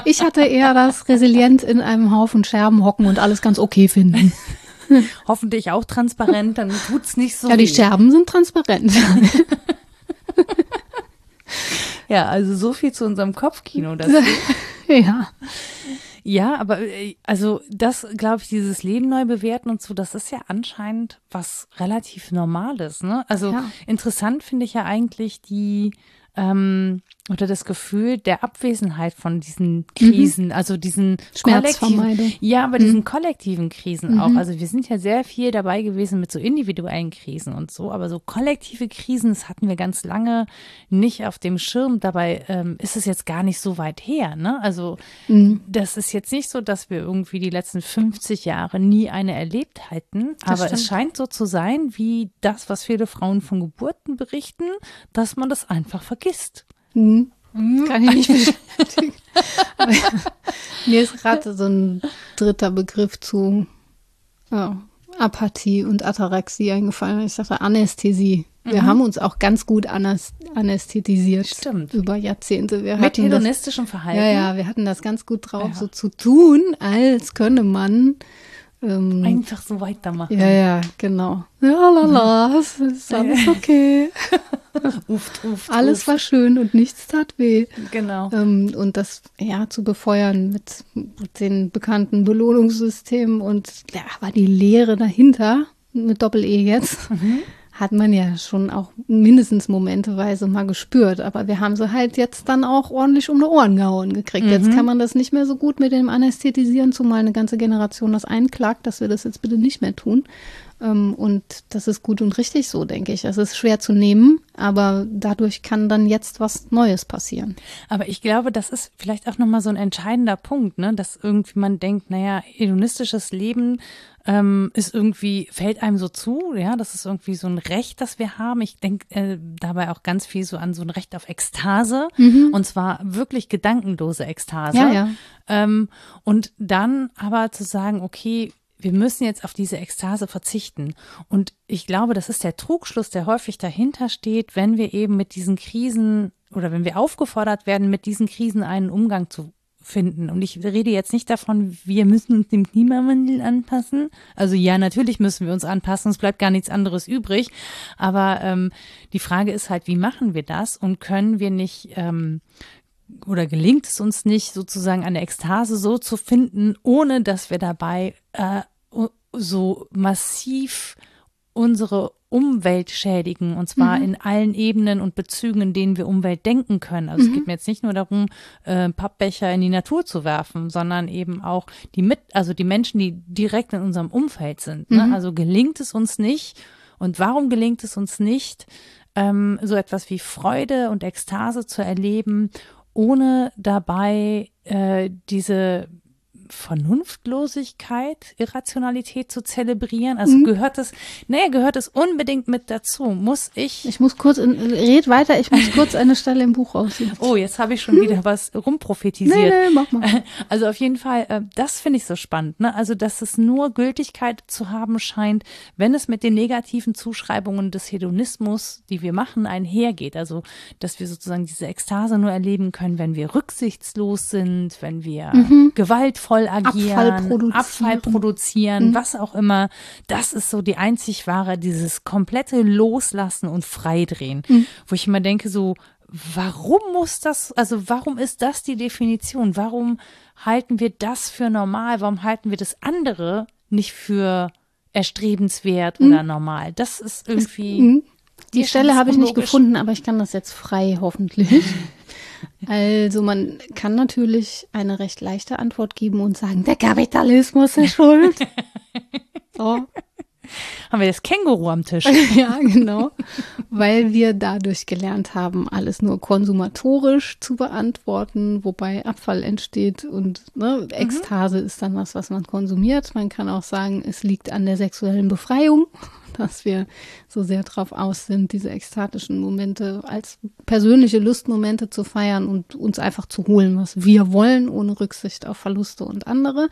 Ich hatte eher das Resilient in einem Haufen Scherben hocken und alles ganz okay finden. Hoffentlich auch transparent, dann tut's nicht so. Ja, die Scherben sind transparent. ja, also so viel zu unserem Kopfkino. ja. Ja, aber äh, also das, glaube ich, dieses Leben neu bewerten und so, das ist ja anscheinend was relativ Normales. Ne? Also ja. interessant finde ich ja eigentlich die ähm, oder das Gefühl der Abwesenheit von diesen Krisen, mhm. also diesen Schmerzvermeidung. Ja, aber mhm. diesen kollektiven Krisen mhm. auch. Also wir sind ja sehr viel dabei gewesen mit so individuellen Krisen und so, aber so kollektive Krisen, das hatten wir ganz lange nicht auf dem Schirm. Dabei ähm, ist es jetzt gar nicht so weit her. Ne? Also mhm. das ist jetzt nicht so, dass wir irgendwie die letzten 50 Jahre nie eine erlebt hätten, das aber stimmt. es scheint so zu sein, wie das, was viele Frauen von Geburten berichten, dass man das einfach vergisst. Mhm. Kann ich nicht bestätigen. Mir ist gerade so ein dritter Begriff zu ja, Apathie und Ataraxie eingefallen. Ich sagte Anästhesie. Wir mhm. haben uns auch ganz gut anästhetisiert. Stimmt. Über Jahrzehnte. Wir Mit hedonistischem Verhalten. Ja, ja, wir hatten das ganz gut drauf, ja. so zu tun, als könne man ähm, Einfach so weitermachen. Ja, ja, genau. Ja, lala, mhm. es ist alles okay. uft, uft, alles uft. war schön und nichts tat weh. Genau. Ähm, und das ja zu befeuern mit, den bekannten Belohnungssystemen und ja, war die Lehre dahinter mit Doppel-E jetzt. Mhm hat man ja schon auch mindestens momenteweise mal gespürt. Aber wir haben sie halt jetzt dann auch ordentlich um die Ohren gehauen gekriegt. Mhm. Jetzt kann man das nicht mehr so gut mit dem Anästhetisieren, zumal eine ganze Generation das einklagt, dass wir das jetzt bitte nicht mehr tun. Ähm, und das ist gut und richtig so, denke ich. Es ist schwer zu nehmen, aber dadurch kann dann jetzt was Neues passieren. Aber ich glaube, das ist vielleicht auch nochmal so ein entscheidender Punkt, ne? dass irgendwie man denkt, naja, hedonistisches Leben ähm, ist irgendwie, fällt einem so zu, ja, das ist irgendwie so ein Recht, das wir haben. Ich denke äh, dabei auch ganz viel so an so ein Recht auf Ekstase mhm. und zwar wirklich gedankenlose Ekstase. Ja, ja. Ähm, und dann aber zu sagen, okay, wir müssen jetzt auf diese Ekstase verzichten. Und ich glaube, das ist der Trugschluss, der häufig dahinter steht, wenn wir eben mit diesen Krisen oder wenn wir aufgefordert werden, mit diesen Krisen einen Umgang zu finden. Und ich rede jetzt nicht davon, wir müssen uns dem Klimawandel anpassen. Also ja, natürlich müssen wir uns anpassen, es bleibt gar nichts anderes übrig. Aber ähm, die Frage ist halt, wie machen wir das und können wir nicht ähm, oder gelingt es uns nicht, sozusagen eine Ekstase so zu finden, ohne dass wir dabei äh, so massiv unsere Umwelt schädigen und zwar mhm. in allen Ebenen und Bezügen, in denen wir Umwelt denken können. Also mhm. es geht mir jetzt nicht nur darum, äh, Pappbecher in die Natur zu werfen, sondern eben auch die mit, also die Menschen, die direkt in unserem Umfeld sind. Ne? Mhm. Also gelingt es uns nicht und warum gelingt es uns nicht, ähm, so etwas wie Freude und Ekstase zu erleben, ohne dabei äh, diese Vernunftlosigkeit, Irrationalität zu zelebrieren? Also mhm. gehört das, nee, gehört es unbedingt mit dazu? Muss ich? Ich muss kurz, in, red weiter, ich muss kurz eine Stelle im Buch rausziehen. Oh, jetzt habe ich schon wieder was rumprofetisiert. Nee, nee, mach mal. Also auf jeden Fall, äh, das finde ich so spannend, ne? Also, dass es nur Gültigkeit zu haben scheint, wenn es mit den negativen Zuschreibungen des Hedonismus, die wir machen, einhergeht. Also, dass wir sozusagen diese Ekstase nur erleben können, wenn wir rücksichtslos sind, wenn wir mhm. gewaltvoll voll agieren, Abfall produzieren, Abfall produzieren mhm. was auch immer. Das ist so die einzig wahre, dieses komplette Loslassen und Freidrehen, mhm. wo ich immer denke, so, warum muss das, also warum ist das die Definition? Warum halten wir das für normal? Warum halten wir das andere nicht für erstrebenswert mhm. oder normal? Das ist irgendwie. Mhm. Die Stelle habe ich nicht gefunden, aber ich kann das jetzt frei hoffentlich. Also man kann natürlich eine recht leichte Antwort geben und sagen, der Kapitalismus ist schuld. So. Haben wir das Känguru am Tisch? ja, genau. Weil wir dadurch gelernt haben, alles nur konsumatorisch zu beantworten, wobei Abfall entsteht und ne, Ekstase mhm. ist dann was, was man konsumiert. Man kann auch sagen, es liegt an der sexuellen Befreiung dass wir so sehr drauf aus sind, diese ekstatischen Momente als persönliche Lustmomente zu feiern und uns einfach zu holen, was wir wollen, ohne Rücksicht auf Verluste und andere.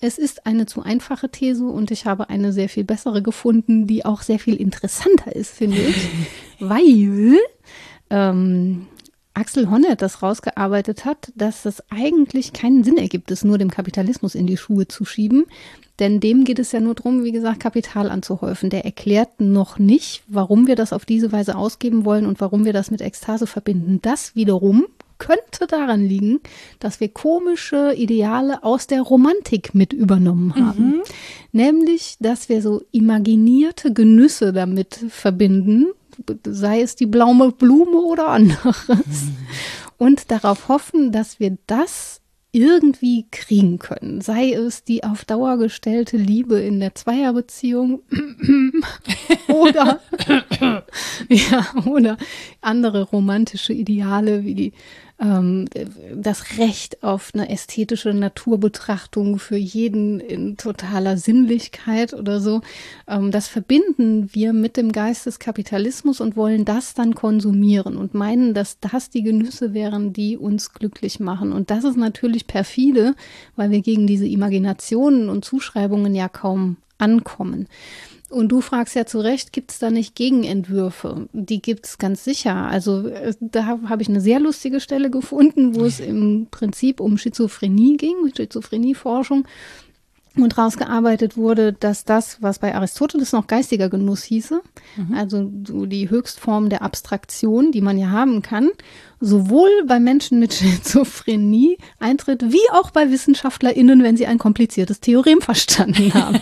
Es ist eine zu einfache These und ich habe eine sehr viel bessere gefunden, die auch sehr viel interessanter ist, finde ich, weil ähm, Axel Honneth das rausgearbeitet hat, dass es eigentlich keinen Sinn ergibt, es nur dem Kapitalismus in die Schuhe zu schieben, denn dem geht es ja nur darum, wie gesagt, Kapital anzuhäufen. Der erklärt noch nicht, warum wir das auf diese Weise ausgeben wollen und warum wir das mit Ekstase verbinden. Das wiederum könnte daran liegen, dass wir komische Ideale aus der Romantik mit übernommen haben. Mhm. Nämlich, dass wir so imaginierte Genüsse damit verbinden, sei es die blaue Blume oder anderes. Mhm. Und darauf hoffen, dass wir das irgendwie kriegen können. Sei es die auf Dauer gestellte Liebe in der Zweierbeziehung oder, ja, oder andere romantische Ideale wie die ähm, das Recht auf eine ästhetische Naturbetrachtung für jeden in totaler Sinnlichkeit oder so. Ähm, das verbinden wir mit dem Geist des Kapitalismus und wollen das dann konsumieren und meinen, dass das die Genüsse wären, die uns glücklich machen. Und das ist natürlich perfide, weil wir gegen diese Imaginationen und Zuschreibungen ja kaum ankommen. Und du fragst ja zu Recht, gibt es da nicht Gegenentwürfe? Die gibt es ganz sicher. Also äh, da habe ich eine sehr lustige Stelle gefunden, wo es im Prinzip um Schizophrenie ging, Schizophrenieforschung. Und rausgearbeitet wurde, dass das, was bei Aristoteles noch geistiger Genuss hieße, mhm. also so die Höchstform der Abstraktion, die man ja haben kann, sowohl bei Menschen mit Schizophrenie eintritt, wie auch bei WissenschaftlerInnen, wenn sie ein kompliziertes Theorem verstanden haben.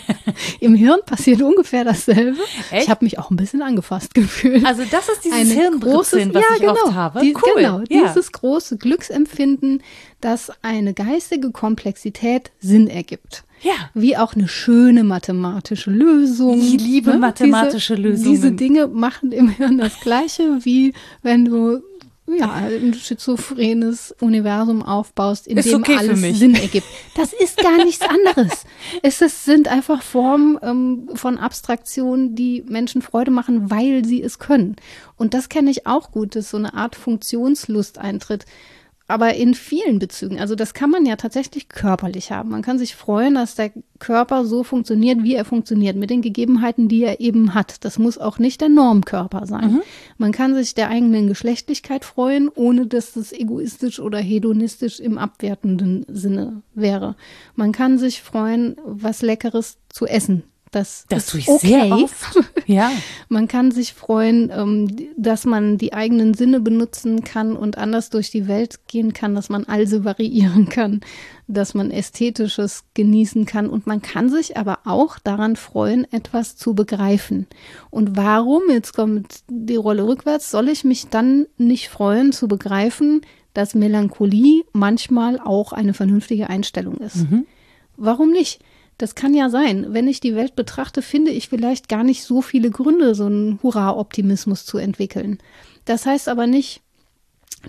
Im Hirn passiert ungefähr dasselbe. Echt? Ich habe mich auch ein bisschen angefasst gefühlt. Also das ist dieses Hirngroßes, was ja, ich genau, oft habe. Die, cool. Genau, ja. dieses große Glücksempfinden, dass eine geistige Komplexität Sinn ergibt. Ja. Wie auch eine schöne mathematische Lösung. Ich liebe ne? mathematische diese, Lösungen. Diese Dinge machen im Hirn das Gleiche, wie wenn du ja, ein schizophrenes Universum aufbaust, in ist dem okay alles Sinn ergibt. Das ist gar nichts anderes. es ist, sind einfach Formen ähm, von Abstraktion, die Menschen Freude machen, weil sie es können. Und das kenne ich auch gut, dass so eine Art Funktionslust eintritt aber in vielen Bezügen. Also das kann man ja tatsächlich körperlich haben. Man kann sich freuen, dass der Körper so funktioniert, wie er funktioniert, mit den Gegebenheiten, die er eben hat. Das muss auch nicht der Normkörper sein. Mhm. Man kann sich der eigenen Geschlechtlichkeit freuen, ohne dass das egoistisch oder hedonistisch im abwertenden Sinne wäre. Man kann sich freuen, was Leckeres zu essen das, das tue ich okay. sehr oft. Ja. man kann sich freuen, ähm, dass man die eigenen Sinne benutzen kann und anders durch die Welt gehen kann, dass man also variieren kann, dass man Ästhetisches genießen kann. Und man kann sich aber auch daran freuen, etwas zu begreifen. Und warum, jetzt kommt die Rolle rückwärts, soll ich mich dann nicht freuen zu begreifen, dass Melancholie manchmal auch eine vernünftige Einstellung ist? Mhm. Warum nicht? Das kann ja sein. Wenn ich die Welt betrachte, finde ich vielleicht gar nicht so viele Gründe, so einen Hurra-Optimismus zu entwickeln. Das heißt aber nicht,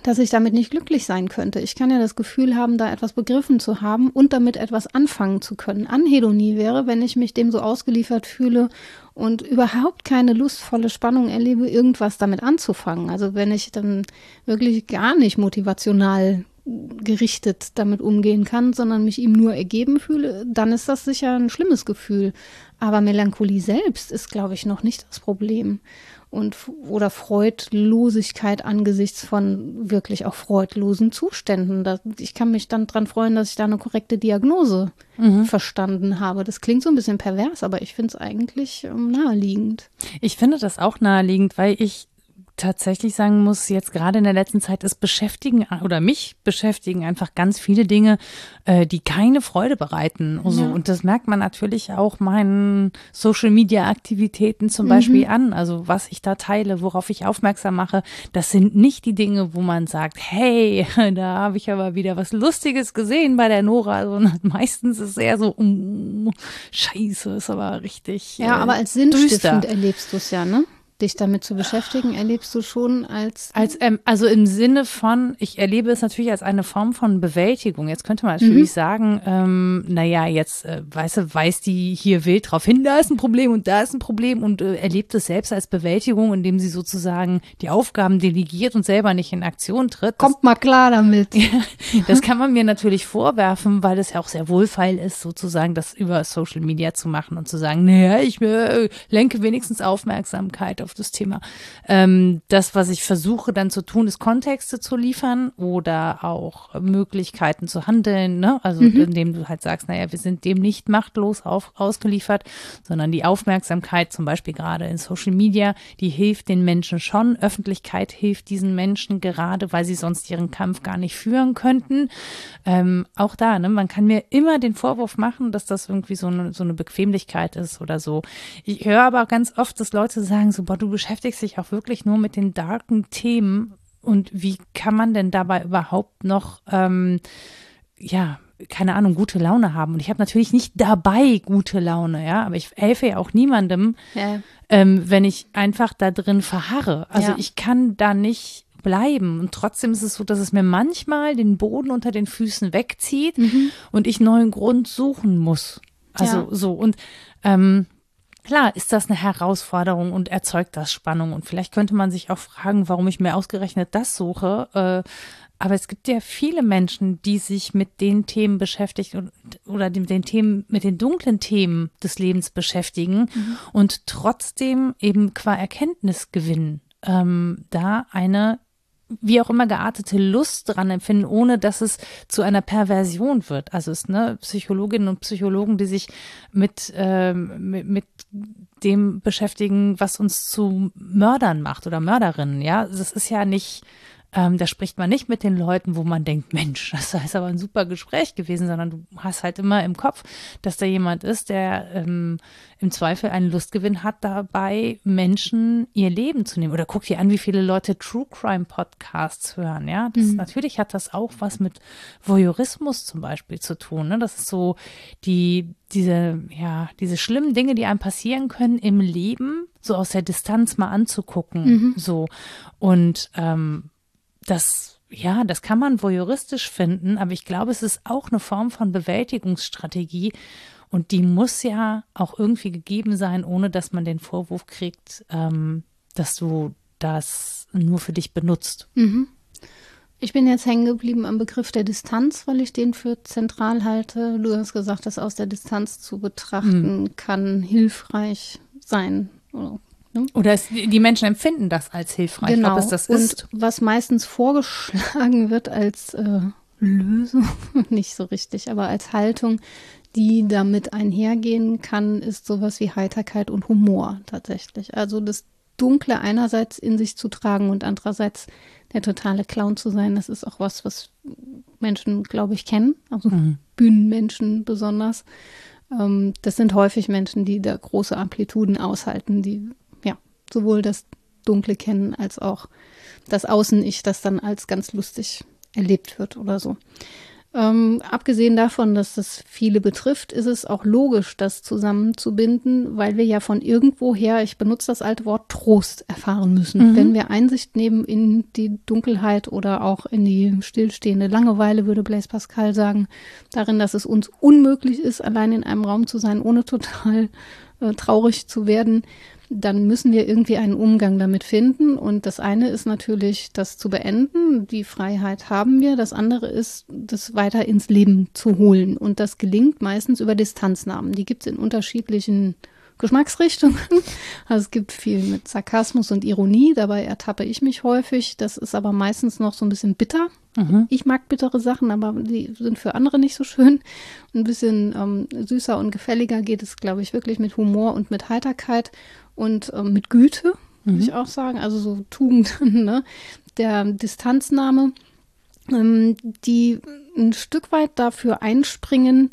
dass ich damit nicht glücklich sein könnte. Ich kann ja das Gefühl haben, da etwas begriffen zu haben und damit etwas anfangen zu können. Anhedonie wäre, wenn ich mich dem so ausgeliefert fühle und überhaupt keine lustvolle Spannung erlebe, irgendwas damit anzufangen. Also wenn ich dann wirklich gar nicht motivational gerichtet damit umgehen kann, sondern mich ihm nur ergeben fühle, dann ist das sicher ein schlimmes Gefühl. Aber Melancholie selbst ist, glaube ich, noch nicht das Problem. Und, oder Freudlosigkeit angesichts von wirklich auch freudlosen Zuständen. Da, ich kann mich dann dran freuen, dass ich da eine korrekte Diagnose mhm. verstanden habe. Das klingt so ein bisschen pervers, aber ich finde es eigentlich ähm, naheliegend. Ich finde das auch naheliegend, weil ich tatsächlich sagen muss, jetzt gerade in der letzten Zeit ist beschäftigen oder mich beschäftigen einfach ganz viele Dinge, äh, die keine Freude bereiten. Also, ja. Und das merkt man natürlich auch meinen Social Media Aktivitäten zum mhm. Beispiel an. Also was ich da teile, worauf ich aufmerksam mache, das sind nicht die Dinge, wo man sagt, hey, da habe ich aber wieder was Lustiges gesehen bei der Nora, sondern meistens ist es eher so, oh, scheiße, ist aber richtig. Ja, äh, aber als sinnstiftend erlebst du es ja, ne? Dich damit zu beschäftigen, erlebst du schon als. Als, ähm, also im Sinne von, ich erlebe es natürlich als eine Form von Bewältigung. Jetzt könnte man natürlich mhm. sagen, ähm, naja, jetzt, äh, weißt du, weist die hier wild drauf hin, da ist ein Problem und da ist ein Problem und äh, erlebt es selbst als Bewältigung, indem sie sozusagen die Aufgaben delegiert und selber nicht in Aktion tritt. Kommt mal klar damit. das kann man mir natürlich vorwerfen, weil es ja auch sehr wohlfeil ist, sozusagen das über Social Media zu machen und zu sagen, naja, ich äh, lenke wenigstens Aufmerksamkeit auf auf das Thema. Ähm, das, was ich versuche dann zu tun, ist Kontexte zu liefern oder auch Möglichkeiten zu handeln. Ne? Also mhm. indem du halt sagst, naja, wir sind dem nicht machtlos auf, ausgeliefert, sondern die Aufmerksamkeit, zum Beispiel gerade in Social Media, die hilft den Menschen schon. Öffentlichkeit hilft diesen Menschen gerade, weil sie sonst ihren Kampf gar nicht führen könnten. Ähm, auch da, ne, man kann mir immer den Vorwurf machen, dass das irgendwie so eine, so eine Bequemlichkeit ist oder so. Ich höre aber ganz oft, dass Leute sagen so, boah, du beschäftigst dich auch wirklich nur mit den darken Themen. Und wie kann man denn dabei überhaupt noch, ähm, ja, keine Ahnung, gute Laune haben? Und ich habe natürlich nicht dabei gute Laune, ja, aber ich helfe ja auch niemandem, ja. Ähm, wenn ich einfach da drin verharre. Also ja. ich kann da nicht bleiben. Und trotzdem ist es so, dass es mir manchmal den Boden unter den Füßen wegzieht mhm. und ich neuen Grund suchen muss. Also ja. so. Und ähm, Klar ist das eine Herausforderung und erzeugt das Spannung. Und vielleicht könnte man sich auch fragen, warum ich mir ausgerechnet das suche. Äh, aber es gibt ja viele Menschen, die sich mit den Themen beschäftigen oder mit den Themen, mit den dunklen Themen des Lebens beschäftigen mhm. und trotzdem eben qua Erkenntnis gewinnen, ähm, da eine wie auch immer geartete Lust dran empfinden, ohne dass es zu einer Perversion wird. Also es ne Psychologinnen und Psychologen, die sich mit, ähm, mit, mit dem beschäftigen, was uns zu Mördern macht oder Mörderinnen. Ja, das ist ja nicht ähm, da spricht man nicht mit den Leuten, wo man denkt, Mensch, das ist aber ein super Gespräch gewesen, sondern du hast halt immer im Kopf, dass da jemand ist, der ähm, im Zweifel einen Lustgewinn hat, dabei Menschen ihr Leben zu nehmen. Oder guck dir an, wie viele Leute True Crime Podcasts hören. Ja, das, mhm. natürlich hat das auch was mit Voyeurismus zum Beispiel zu tun. Ne? Das ist so die diese ja diese schlimmen Dinge, die einem passieren können im Leben, so aus der Distanz mal anzugucken. Mhm. So und ähm, das, ja, das kann man voyeuristisch finden, aber ich glaube, es ist auch eine Form von Bewältigungsstrategie und die muss ja auch irgendwie gegeben sein, ohne dass man den Vorwurf kriegt, ähm, dass du das nur für dich benutzt. Mhm. Ich bin jetzt hängen geblieben am Begriff der Distanz, weil ich den für zentral halte. Du hast gesagt, das aus der Distanz zu betrachten mhm. kann hilfreich sein oder Ne? Oder es, die Menschen empfinden das als hilfreich, genau. ob es das ist. Und was meistens vorgeschlagen wird als äh, Lösung, nicht so richtig, aber als Haltung, die damit einhergehen kann, ist sowas wie Heiterkeit und Humor tatsächlich. Also das Dunkle einerseits in sich zu tragen und andererseits der totale Clown zu sein, das ist auch was, was Menschen, glaube ich, kennen, also mhm. Bühnenmenschen besonders. Ähm, das sind häufig Menschen, die da große Amplituden aushalten, die sowohl das Dunkle kennen als auch das Außen-Ich, das dann als ganz lustig erlebt wird oder so. Ähm, abgesehen davon, dass das viele betrifft, ist es auch logisch, das zusammenzubinden, weil wir ja von irgendwoher, ich benutze das alte Wort Trost erfahren müssen. Mhm. Wenn wir Einsicht nehmen in die Dunkelheit oder auch in die stillstehende Langeweile, würde Blaise Pascal sagen, darin, dass es uns unmöglich ist, allein in einem Raum zu sein, ohne total äh, traurig zu werden, dann müssen wir irgendwie einen Umgang damit finden. Und das eine ist natürlich, das zu beenden. Die Freiheit haben wir. Das andere ist, das weiter ins Leben zu holen. Und das gelingt meistens über Distanznahmen. Die gibt es in unterschiedlichen Geschmacksrichtungen. Also es gibt viel mit Sarkasmus und Ironie, dabei ertappe ich mich häufig. Das ist aber meistens noch so ein bisschen bitter. Mhm. Ich mag bittere Sachen, aber die sind für andere nicht so schön. Ein bisschen ähm, süßer und gefälliger geht es, glaube ich, wirklich mit Humor und mit Heiterkeit und ähm, mit Güte, mhm. würde ich auch sagen. Also so Tugenden, ne? Der Distanznahme, ähm, die ein Stück weit dafür einspringen,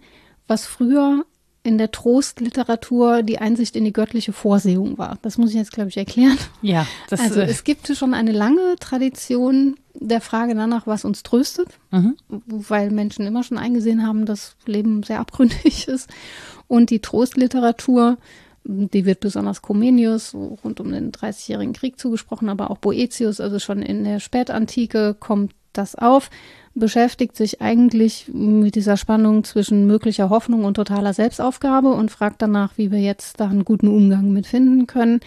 was früher in der Trostliteratur die Einsicht in die göttliche Vorsehung war. Das muss ich jetzt, glaube ich, erklären. Ja. Das, also äh, es gibt schon eine lange Tradition der Frage danach, was uns tröstet, mhm. weil Menschen immer schon eingesehen haben, dass Leben sehr abgründig ist. Und die Trostliteratur, die wird besonders Comenius rund um den 30-jährigen Krieg zugesprochen, aber auch Boetius, also schon in der Spätantike kommt das auf beschäftigt sich eigentlich mit dieser Spannung zwischen möglicher Hoffnung und totaler Selbstaufgabe und fragt danach, wie wir jetzt da einen guten Umgang mit finden können.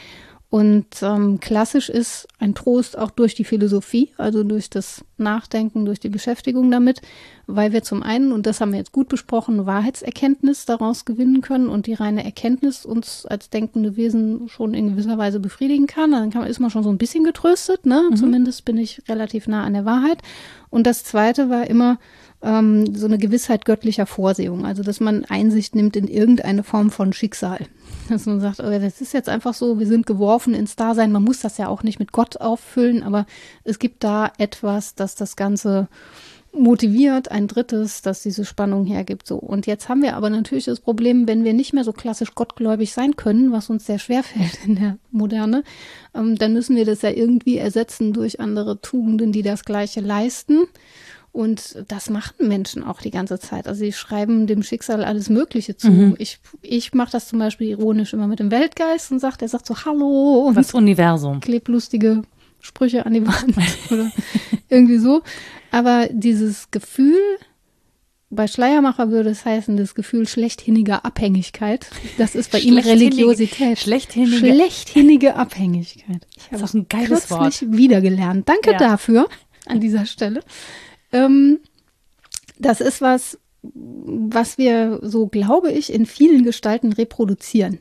Und ähm, klassisch ist ein Trost auch durch die Philosophie, also durch das Nachdenken, durch die Beschäftigung damit, weil wir zum einen, und das haben wir jetzt gut besprochen, Wahrheitserkenntnis daraus gewinnen können und die reine Erkenntnis uns als denkende Wesen schon in gewisser Weise befriedigen kann. Dann kann man, ist man schon so ein bisschen getröstet, ne? Mhm. Zumindest bin ich relativ nah an der Wahrheit. Und das zweite war immer, ähm, so eine Gewissheit göttlicher Vorsehung, also dass man Einsicht nimmt in irgendeine Form von Schicksal. Dass man sagt, oh, das ist jetzt einfach so, wir sind geworfen ins Dasein, man muss das ja auch nicht mit Gott auffüllen, aber es gibt da etwas, das das Ganze motiviert, ein drittes, das diese Spannung hergibt. So. Und jetzt haben wir aber natürlich das Problem, wenn wir nicht mehr so klassisch gottgläubig sein können, was uns sehr schwer fällt in der Moderne, ähm, dann müssen wir das ja irgendwie ersetzen durch andere Tugenden, die das Gleiche leisten. Und das machen Menschen auch die ganze Zeit. Also sie schreiben dem Schicksal alles Mögliche zu. Mhm. Ich, ich mache das zum Beispiel ironisch immer mit dem Weltgeist und sagt, er sagt so Hallo und das Universum. Klebt lustige Sprüche an die Wand oder irgendwie so. Aber dieses Gefühl, bei Schleiermacher würde es heißen, das Gefühl schlechthiniger Abhängigkeit. Das ist bei ihm Religiosität. Schlechthänige, schlechthändige Abhängigkeit. Ich habe das ist auch ein geiles Wort. wiedergelernt. Danke ja. dafür an dieser Stelle. Ähm, das ist was, was wir so, glaube ich, in vielen Gestalten reproduzieren.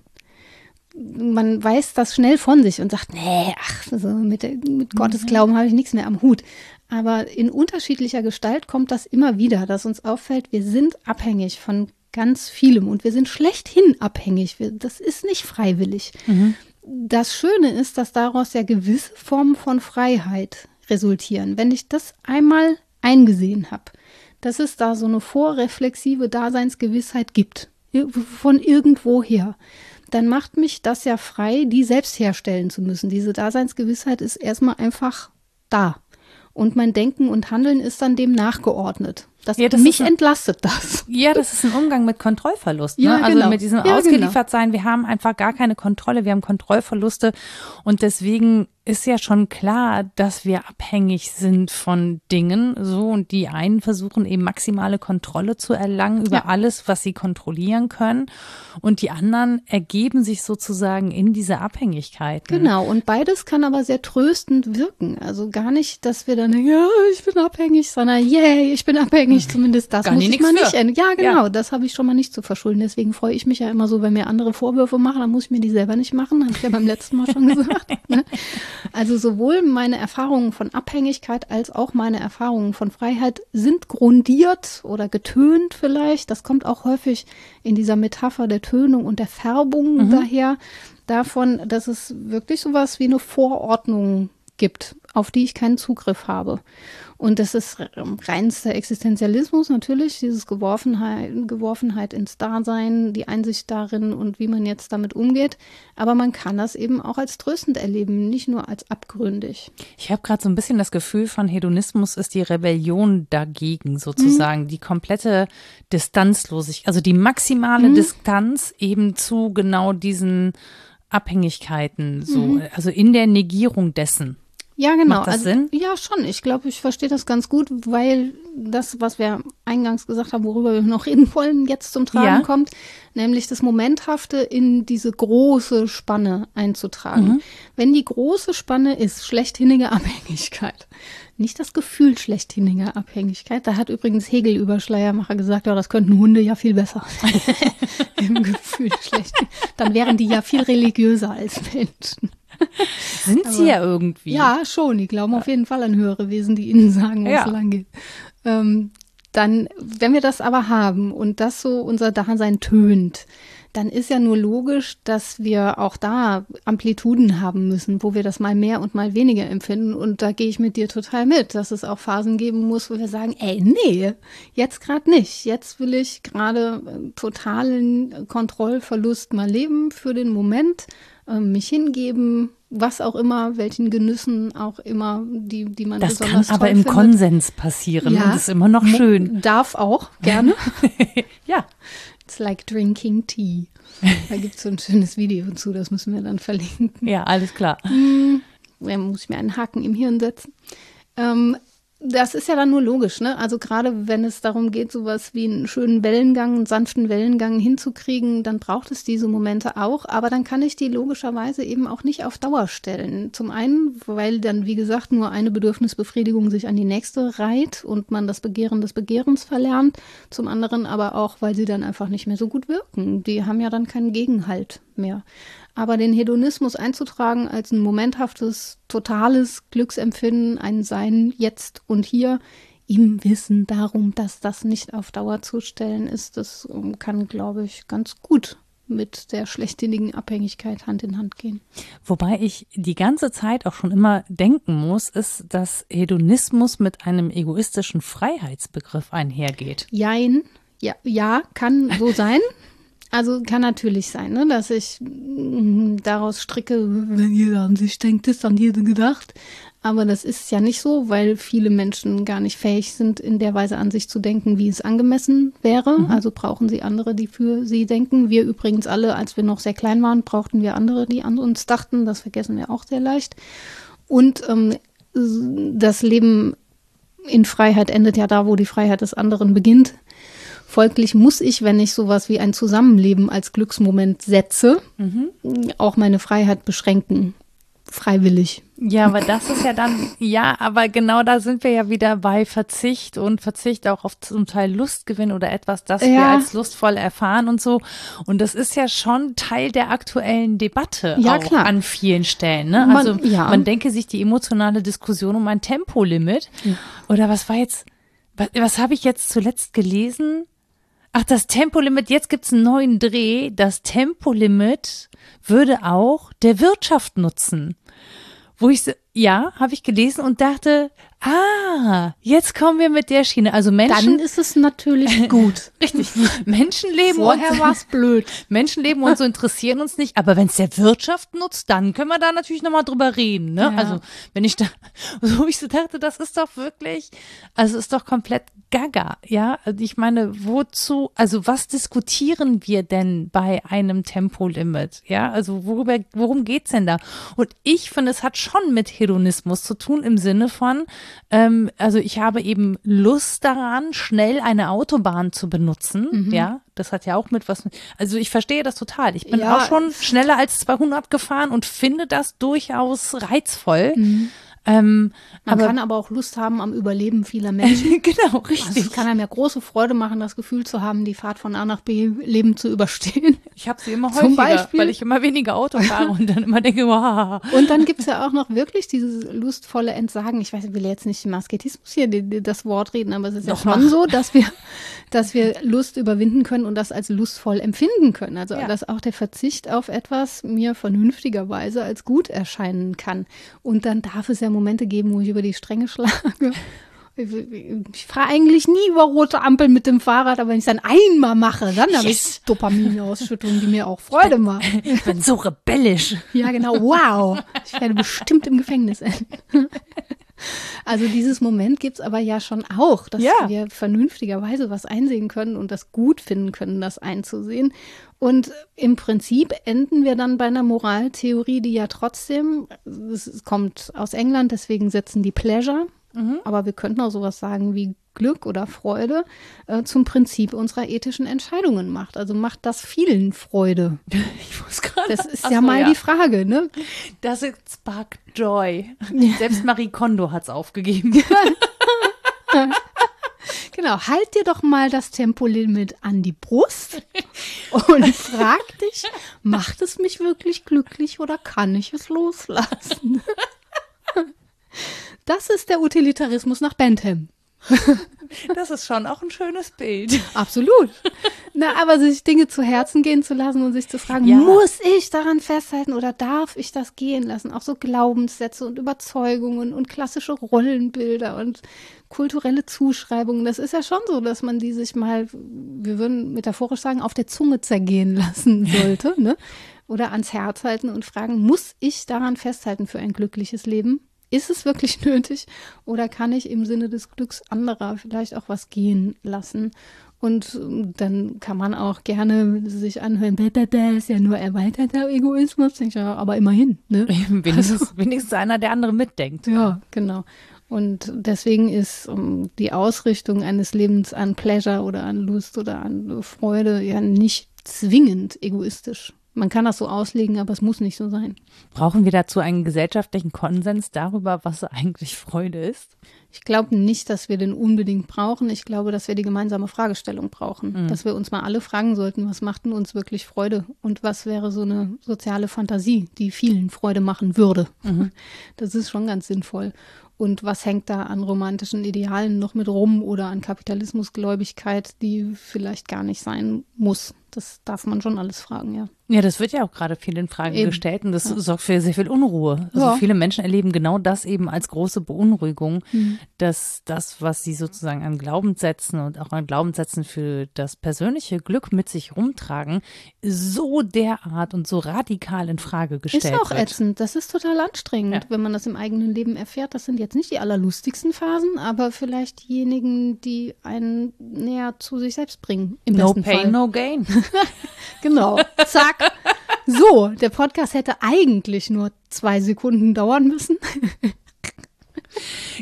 man weiß das schnell von sich und sagt, nee, ach, also mit, mit Gottesglauben habe ich nichts mehr am Hut. Aber in unterschiedlicher Gestalt kommt das immer wieder, dass uns auffällt, wir sind abhängig von ganz vielem und wir sind schlechthin abhängig. Wir, das ist nicht freiwillig. Mhm. Das Schöne ist, dass daraus ja gewisse Formen von Freiheit resultieren. Wenn ich das einmal eingesehen habe, dass es da so eine vorreflexive Daseinsgewissheit gibt, von irgendwoher, dann macht mich das ja frei, die selbst herstellen zu müssen. Diese Daseinsgewissheit ist erstmal einfach da. Und mein Denken und Handeln ist dann dem nachgeordnet. Das, ja, das mich ein, entlastet das. Ja, das ist ein Umgang mit Kontrollverlust. Ne? Ja, also genau. mit diesem ja, Ausgeliefertsein. Genau. Wir haben einfach gar keine Kontrolle. Wir haben Kontrollverluste. Und deswegen ist ja schon klar, dass wir abhängig sind von Dingen. So und die einen versuchen eben maximale Kontrolle zu erlangen über ja. alles, was sie kontrollieren können. Und die anderen ergeben sich sozusagen in diese Abhängigkeit. Genau. Und beides kann aber sehr tröstend wirken. Also gar nicht, dass wir dann, ja, ich bin abhängig, sondern yay, ich bin abhängig. Zumindest das Gar muss ich mal nicht ändern. Ja, genau. Ja. Das habe ich schon mal nicht zu verschulden. Deswegen freue ich mich ja immer so, wenn mir andere Vorwürfe machen, dann muss ich mir die selber nicht machen. Habe ich ja beim letzten Mal schon gesagt. Ne? Also sowohl meine Erfahrungen von Abhängigkeit als auch meine Erfahrungen von Freiheit sind grundiert oder getönt vielleicht. Das kommt auch häufig in dieser Metapher der Tönung und der Färbung mhm. daher. Davon, dass es wirklich sowas wie eine Vorordnung gibt, auf die ich keinen Zugriff habe. Und das ist reinster Existenzialismus natürlich, dieses Geworfenheit, Geworfenheit ins Dasein, die Einsicht darin und wie man jetzt damit umgeht. Aber man kann das eben auch als tröstend erleben, nicht nur als abgründig. Ich habe gerade so ein bisschen das Gefühl von Hedonismus ist die Rebellion dagegen sozusagen, mhm. die komplette Distanzlosigkeit, also die maximale mhm. Distanz eben zu genau diesen Abhängigkeiten, so, mhm. also in der Negierung dessen. Ja, genau. Macht das also, Sinn? Ja, schon. Ich glaube, ich verstehe das ganz gut, weil das, was wir eingangs gesagt haben, worüber wir noch reden wollen, jetzt zum Tragen ja. kommt, nämlich das Momenthafte in diese große Spanne einzutragen. Mhm. Wenn die große Spanne ist, schlechthingige Abhängigkeit, nicht das Gefühl schlechthiniger Abhängigkeit. Da hat übrigens Hegel über Schleiermacher gesagt, ja, das könnten Hunde ja viel besser. Im Gefühl schlecht. Dann wären die ja viel religiöser als Menschen. Sind Aber, sie ja irgendwie. Ja, schon. Die glauben auf jeden Fall an höhere Wesen, die ihnen sagen, wo ja. es lang geht. Ähm, dann, wenn wir das aber haben und das so unser Dasein tönt, dann ist ja nur logisch, dass wir auch da Amplituden haben müssen, wo wir das mal mehr und mal weniger empfinden. Und da gehe ich mit dir total mit, dass es auch Phasen geben muss, wo wir sagen, ey, nee, jetzt gerade nicht. Jetzt will ich gerade äh, totalen Kontrollverlust mal leben für den Moment ähm, mich hingeben, was auch immer, welchen Genüssen auch immer, die, die man Das kann aber im findet. Konsens passieren ja, das ist immer noch schön. Darf auch, gerne. ja. It's like drinking tea. Da gibt es so ein schönes Video zu, das müssen wir dann verlinken. Ja, alles klar. Hm, da muss ich mir einen Haken im Hirn setzen. Ähm, das ist ja dann nur logisch, ne? Also gerade wenn es darum geht, sowas wie einen schönen Wellengang, einen sanften Wellengang hinzukriegen, dann braucht es diese Momente auch. Aber dann kann ich die logischerweise eben auch nicht auf Dauer stellen. Zum einen, weil dann, wie gesagt, nur eine Bedürfnisbefriedigung sich an die nächste reiht und man das Begehren des Begehrens verlernt. Zum anderen aber auch, weil sie dann einfach nicht mehr so gut wirken. Die haben ja dann keinen Gegenhalt mehr. Aber den Hedonismus einzutragen als ein momenthaftes, totales Glücksempfinden, ein Sein jetzt und hier, im Wissen darum, dass das nicht auf Dauer zu stellen ist, das ähm, kann, glaube ich, ganz gut mit der schlechtinnigen Abhängigkeit Hand in Hand gehen. Wobei ich die ganze Zeit auch schon immer denken muss, ist, dass Hedonismus mit einem egoistischen Freiheitsbegriff einhergeht. Jein. Ja, ja, kann so sein. Also kann natürlich sein, ne, dass ich mm, daraus stricke, wenn jeder an sich denkt, ist an jeden gedacht. Aber das ist ja nicht so, weil viele Menschen gar nicht fähig sind, in der Weise an sich zu denken, wie es angemessen wäre. Mhm. Also brauchen sie andere, die für sie denken. Wir übrigens alle, als wir noch sehr klein waren, brauchten wir andere, die an uns dachten. Das vergessen wir auch sehr leicht. Und ähm, das Leben in Freiheit endet ja da, wo die Freiheit des anderen beginnt. Folglich muss ich, wenn ich sowas wie ein Zusammenleben als Glücksmoment setze, mhm. auch meine Freiheit beschränken. freiwillig. Ja, aber das ist ja dann, ja, aber genau da sind wir ja wieder bei Verzicht und Verzicht auch auf zum Teil Lustgewinn oder etwas, das wir Ja. als lustvoll erfahren und so. Und das ist ja schon Teil der aktuellen Debatte Ja, auch klar. an vielen Stellen. Ne? Man- Also ja. man denke sich die emotionale Diskussion um ein Tempolimit. Oder was war jetzt, was, was habe ich jetzt zuletzt gelesen? Ach, das Tempolimit, jetzt gibt's einen neuen Dreh. Das Tempolimit würde auch der Wirtschaft nutzen. Wo ich ja, habe ich gelesen und dachte, ah, jetzt kommen wir mit der Schiene. Also Dann Menschen, ist es natürlich gut. richtig, Menschen leben Vorher uns, war es blöd. Menschen leben und so interessieren uns nicht, aber wenn es der Wirtschaft nutzt, dann können wir da natürlich nochmal drüber reden. Ne? Ja. Also wenn ich da, so ich so dachte, das ist doch wirklich, also ist doch komplett gaga, ja. Also ich meine, wozu, also was diskutieren wir denn bei einem Tempolimit? Ja, also worüber, worum geht's denn da? Und ich finde, es hat schon mit Hedonismus zu tun im Sinne von, ähm, also ich habe eben Lust daran, schnell eine Autobahn zu benutzen, ja. Das hat ja auch mit was, also ich verstehe das total. Ich bin Ja. auch schon schneller als 200 gefahren und finde das durchaus reizvoll. Ähm, Man aber kann aber auch Lust haben am Überleben vieler Menschen. genau, Also richtig. es kann einem ja große Freude machen, das Gefühl zu haben, die Fahrt von A nach B lebend zu überstehen. Ich habe sie immer Zum häufiger, Beispiel? weil ich immer weniger Auto fahre und dann immer denke, wow. Und dann gibt's ja auch noch wirklich dieses lustvolle Entsagen. Ich weiß, ich will jetzt nicht im Asketismus hier die, die, das Wort reden, aber es ist Doch, ja schon mach. so, dass wir, dass wir Lust überwinden können und das als lustvoll empfinden können. Also Ja. dass auch der Verzicht auf etwas mir vernünftigerweise als gut erscheinen kann. Und dann darf es ja Momente geben, wo ich über die Stränge schlage. Ich, ich fahre eigentlich nie über rote Ampeln mit dem Fahrrad, aber wenn ich es dann einmal mache, dann habe ich Yes. Dopaminausschüttung, die mir auch Freude macht. Ich bin so rebellisch. Ja, genau. Wow. Ich werde bestimmt im Gefängnis enden. Also dieses Moment gibt's aber ja schon auch, dass Ja. wir vernünftigerweise was einsehen können und das gut finden können, das einzusehen. Und im Prinzip enden wir dann bei einer Moraltheorie, die ja trotzdem, es kommt aus England, deswegen setzen die Pleasure, aber wir könnten auch sowas sagen wie Glück oder Freude äh, zum Prinzip unserer ethischen Entscheidungen macht. Also macht das vielen Freude. Ich muss gerade. Das ist Ach ja mal die Frage, ne? Das ist Spark Joy. Selbst Marie Kondo hat's aufgegeben. Genau, halt dir doch mal das Tempolimit an die Brust und frag dich, macht es mich wirklich glücklich oder kann ich es loslassen? Das ist der Utilitarismus nach Bentham. Das ist schon auch ein schönes Bild. Absolut. Na, aber sich Dinge zu Herzen gehen zu lassen und sich zu fragen, Ja. muss ich daran festhalten oder darf ich das gehen lassen? Auch so Glaubenssätze und Überzeugungen und klassische Rollenbilder und kulturelle Zuschreibungen. Das ist ja schon so, dass man die sich mal, wir würden metaphorisch sagen, auf der Zunge zergehen lassen sollte, ne? Oder ans Herz halten und fragen, muss ich daran festhalten für ein glückliches Leben? Ist es wirklich nötig oder kann ich im Sinne des Glücks anderer vielleicht auch was gehen lassen? Und ähm, dann kann man auch gerne sich anhören, bäh, bäh, bäh, ist ja nur erweiterter Egoismus. Ja, aber immerhin, ne? Wenigstens, wenigstens einer, der andere mitdenkt. Ja, genau. Und deswegen ist um, die Ausrichtung eines Lebens an Pleasure oder an Lust oder an Freude ja nicht zwingend egoistisch. Man kann das so auslegen, aber es muss nicht so sein. Brauchen wir dazu einen gesellschaftlichen Konsens darüber, was eigentlich Freude ist? Ich glaube nicht, dass wir den unbedingt brauchen. Ich glaube, dass wir die gemeinsame Fragestellung brauchen. Dass wir uns mal alle fragen sollten, was macht denn uns wirklich Freude? Und was wäre so eine soziale Fantasie, die vielen Freude machen würde? Das ist schon ganz sinnvoll. Und was hängt da an romantischen Idealen noch mit rum oder an Kapitalismusgläubigkeit, die vielleicht gar nicht sein muss? Das darf man schon alles fragen, ja. Ja, das wird ja auch gerade viel in Frage Eben. gestellt und das sorgt für sehr viel Unruhe. Also Ja. viele Menschen erleben genau das eben als große Beunruhigung, Mhm. dass das, was sie sozusagen an Glaubenssätzen und auch an Glaubenssätzen für das persönliche Glück mit sich rumtragen, so derart und so radikal in Frage Ist gestellt auch wird. ätzend. Das ist total anstrengend, Ja. wenn man das im eigenen Leben erfährt. Das sind jetzt nicht die allerlustigsten Phasen, aber vielleicht diejenigen, die einen näher zu sich selbst bringen. Im No besten pain, Fall. no gain. Genau. Zack. So, der Podcast hätte eigentlich nur zwei Sekunden dauern müssen.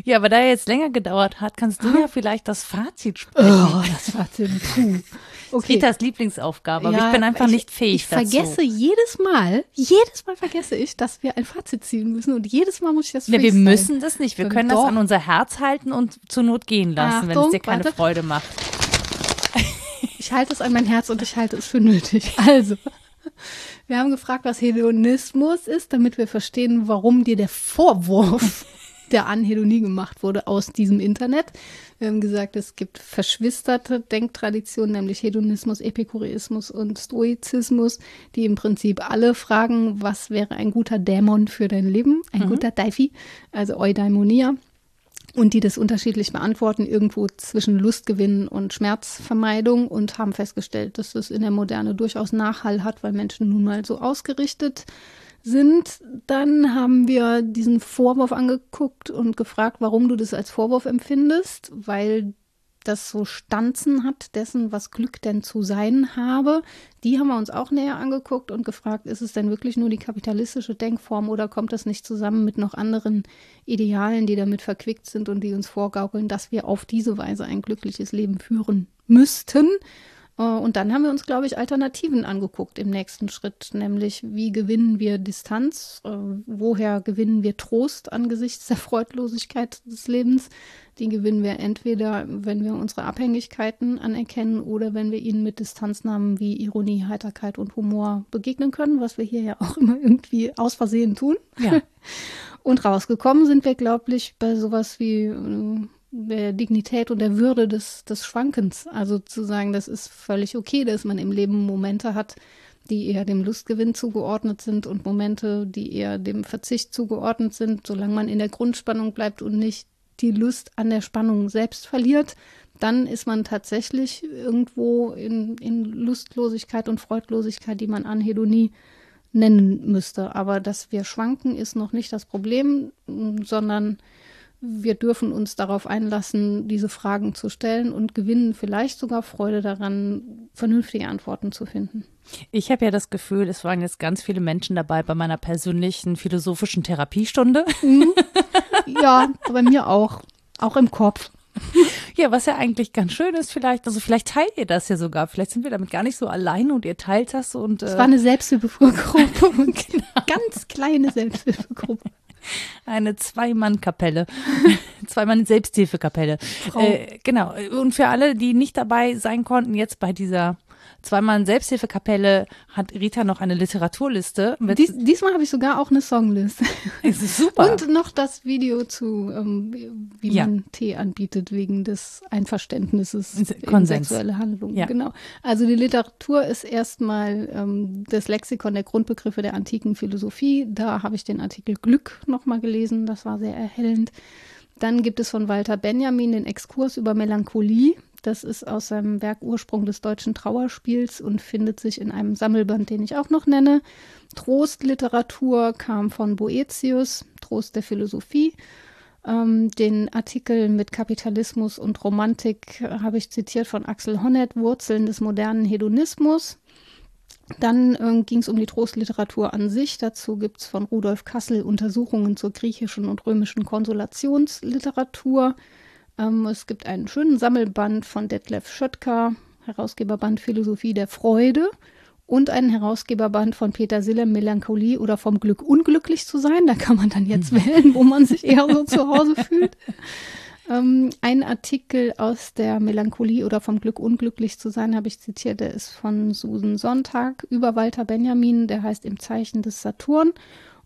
ja, aber da er jetzt länger gedauert hat, kannst du ja vielleicht das Fazit sprechen. Oh, das ziemlich puh. Okay. Ritas Lieblingsaufgabe, aber ja, ich bin einfach ich, nicht fähig ich dazu. Ich vergesse jedes Mal, jedes Mal vergesse ich, dass wir ein Fazit ziehen müssen und jedes Mal muss ich das nee, Wir müssen das nicht, wir können Doch. das an unser Herz halten und zur Not gehen lassen, Achtung, wenn es dir keine warte. Freude macht. Ich halte es an mein Herz und ich halte es für nötig. Also, wir haben gefragt, was Hedonismus ist, damit wir verstehen, warum dir der Vorwurf der Anhedonie gemacht wurde aus diesem Internet. Wir haben gesagt, es gibt verschwisterte Denktraditionen, nämlich Hedonismus, Epikureismus und Stoizismus, die im Prinzip alle fragen, was wäre ein guter Dämon für dein Leben, ein mhm. guter Daifi, also Eudaimonia. Und die das unterschiedlich beantworten, irgendwo zwischen Lustgewinn und Schmerzvermeidung und haben festgestellt, dass das in der Moderne durchaus Nachhall hat, weil Menschen nun mal so ausgerichtet sind. Dann haben wir diesen Vorwurf angeguckt und gefragt, warum du das als Vorwurf empfindest, weil das so Stanzen hat dessen, was Glück denn zu sein habe. Die haben wir uns auch näher angeguckt und gefragt, ist es denn wirklich nur die kapitalistische Denkform oder kommt das nicht zusammen mit noch anderen Idealen, die damit verquickt sind und die uns vorgaukeln, dass wir auf diese Weise ein glückliches Leben führen müssten? Äh, und dann haben wir uns, glaube ich, Alternativen angeguckt im nächsten Schritt, nämlich wie gewinnen wir Distanz, äh, woher gewinnen wir Trost angesichts der Freudlosigkeit des Lebens. Die gewinnen wir entweder, wenn wir unsere Abhängigkeiten anerkennen oder wenn wir ihnen mit Distanznamen wie Ironie, Heiterkeit und Humor begegnen können, was wir hier ja auch immer irgendwie aus Versehen tun. Ja. Und rausgekommen sind wir, glaube ich, bei sowas wie äh, der Dignität und der Würde des, des Schwankens. Also zu sagen, das ist völlig okay, dass man im Leben Momente hat, die eher dem Lustgewinn zugeordnet sind und Momente, die eher dem Verzicht zugeordnet sind, solange man in der Grundspannung bleibt und nicht die Lust an der Spannung selbst verliert, dann ist man tatsächlich irgendwo in, in Lustlosigkeit und Freudlosigkeit, die man Anhedonie nennen müsste. Aber dass wir schwanken, ist noch nicht das Problem, sondern wir dürfen uns darauf einlassen, diese Fragen zu stellen und gewinnen vielleicht sogar Freude daran, vernünftige Antworten zu finden. Ich habe ja das Gefühl, es waren jetzt ganz viele Menschen dabei bei meiner persönlichen philosophischen Therapiestunde. Mhm. Ja, bei mir auch. Auch im Kopf. Ja, was ja eigentlich ganz schön ist, vielleicht, also vielleicht teilt ihr das ja sogar. Vielleicht sind wir damit gar nicht so allein und ihr teilt das und. Es äh, war eine Selbsthilfegruppe. genau. Ganz kleine Selbsthilfegruppe. Eine Zwei-Mann-Kapelle. Zwei-Mann-Selbsthilfekapelle. Äh, genau. Und für alle, die nicht dabei sein konnten, jetzt bei dieser zweimal in Selbsthilfekapelle hat Rita noch eine Literaturliste. Dies, diesmal habe ich sogar auch eine Songliste. Es ist super. Und noch das Video zu, ähm, wie ja. man Tee anbietet wegen des Einverständnisses Konsens. sexuelle Handlungen. Ja. Genau. Also die Literatur ist erstmal ähm, das Lexikon der Grundbegriffe der antiken Philosophie. Da habe ich den Artikel Glück nochmal gelesen. Das war sehr erhellend. Dann gibt es von Walter Benjamin den Exkurs über Melancholie. Das ist aus seinem Werk Ursprung des deutschen Trauerspiels und findet sich in einem Sammelband, den ich auch noch nenne. Trostliteratur kam von Boetius, Trost der Philosophie. Ähm, den Artikel mit Kapitalismus und Romantik habe ich zitiert von Axel Honneth, Wurzeln des modernen Hedonismus. Dann äh, ging es um die Trostliteratur an sich. Dazu gibt es von Rudolf Kassel Untersuchungen zur griechischen und römischen Konsolationsliteratur. Ähm, es gibt einen schönen Sammelband von Detlef Schöttker, Herausgeberband Philosophie der Freude und einen Herausgeberband von Peter Sillem, Melancholie oder vom Glück unglücklich zu sein. Da kann man dann jetzt hm. wählen, wo man sich eher so zu Hause fühlt. Ähm, ein Artikel aus der Melancholie oder vom Glück unglücklich zu sein, habe ich zitiert, der ist von Susan Sonntag über Walter Benjamin, der heißt Im Zeichen des Saturn.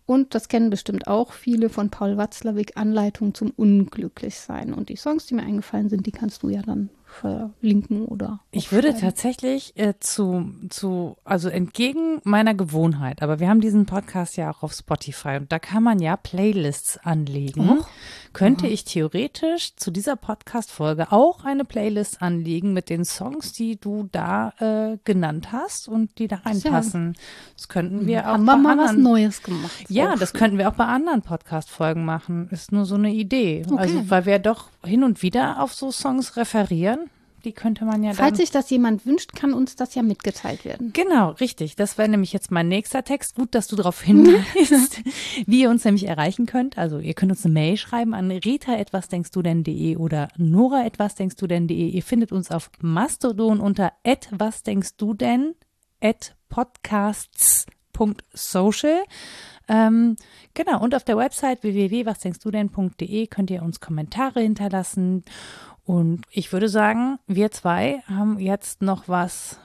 Und das kennen bestimmt auch viele von Paul Watzlawick, Anleitung zum Unglücklichsein. Und die Songs, die mir eingefallen sind, die kannst du ja dann verlinken oder. Ich würde tatsächlich äh, zu, zu, also entgegen meiner Gewohnheit, aber wir haben diesen Podcast ja auch auf Spotify und da kann man ja Playlists anlegen. Oh. Könnte oh. ich theoretisch zu dieser Podcast-Folge auch eine Playlist anlegen mit den Songs, die du da äh, genannt hast und die da reinpassen? Ja. Das könnten wir auch. Haben wir mal anderen, was Neues gemacht. Ja, das könnten wir auch bei anderen Podcast-Folgen machen. Ist nur so eine Idee. Okay. Also, weil wir doch hin und wieder auf so Songs referieren Die könnte man ja Falls sich das jemand wünscht, kann uns das ja mitgeteilt werden. Genau, richtig. Das wäre nämlich jetzt mein nächster Text. Gut, dass du darauf hinweist, wie ihr uns nämlich erreichen könnt. Also ihr könnt uns eine Mail schreiben an rita etwas denkst du denn.de oder nora etwas denkst du denn.de. Ihr findet uns auf Mastodon unter etwas denkst du denn at podcasts.social. Ähm, genau, und auf der Website www.wasdenkstdudenn.de könnt ihr uns Kommentare hinterlassen. Und ich würde sagen, wir zwei haben jetzt noch was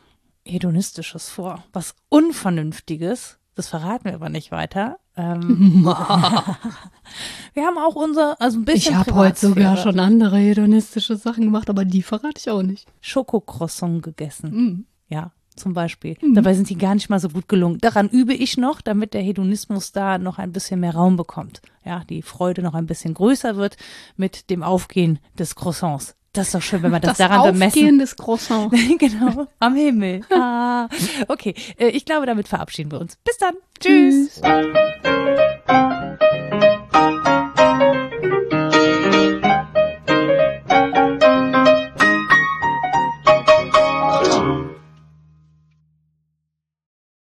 Hedonistisches vor, was Unvernünftiges. Das verraten wir aber nicht weiter. Ähm, wir haben auch unser, also ein bisschen Ich habe heute sogar schon andere hedonistische Sachen gemacht, aber die verrate ich auch nicht. Schokocroissant gegessen. Mhm. Ja, zum Beispiel. Dabei sind die gar nicht mal so gut gelungen. Daran übe ich noch, damit der Hedonismus da noch ein bisschen mehr Raum bekommt. Ja, die Freude noch ein bisschen größer wird mit dem Aufgehen des Croissants. Das ist doch schön, wenn man das, Das daran bemessen. Aufgehen des Croissants. genau, am Himmel. Ah. Okay, äh, ich glaube, damit verabschieden wir uns. Bis dann. Tschüss. Tschüss.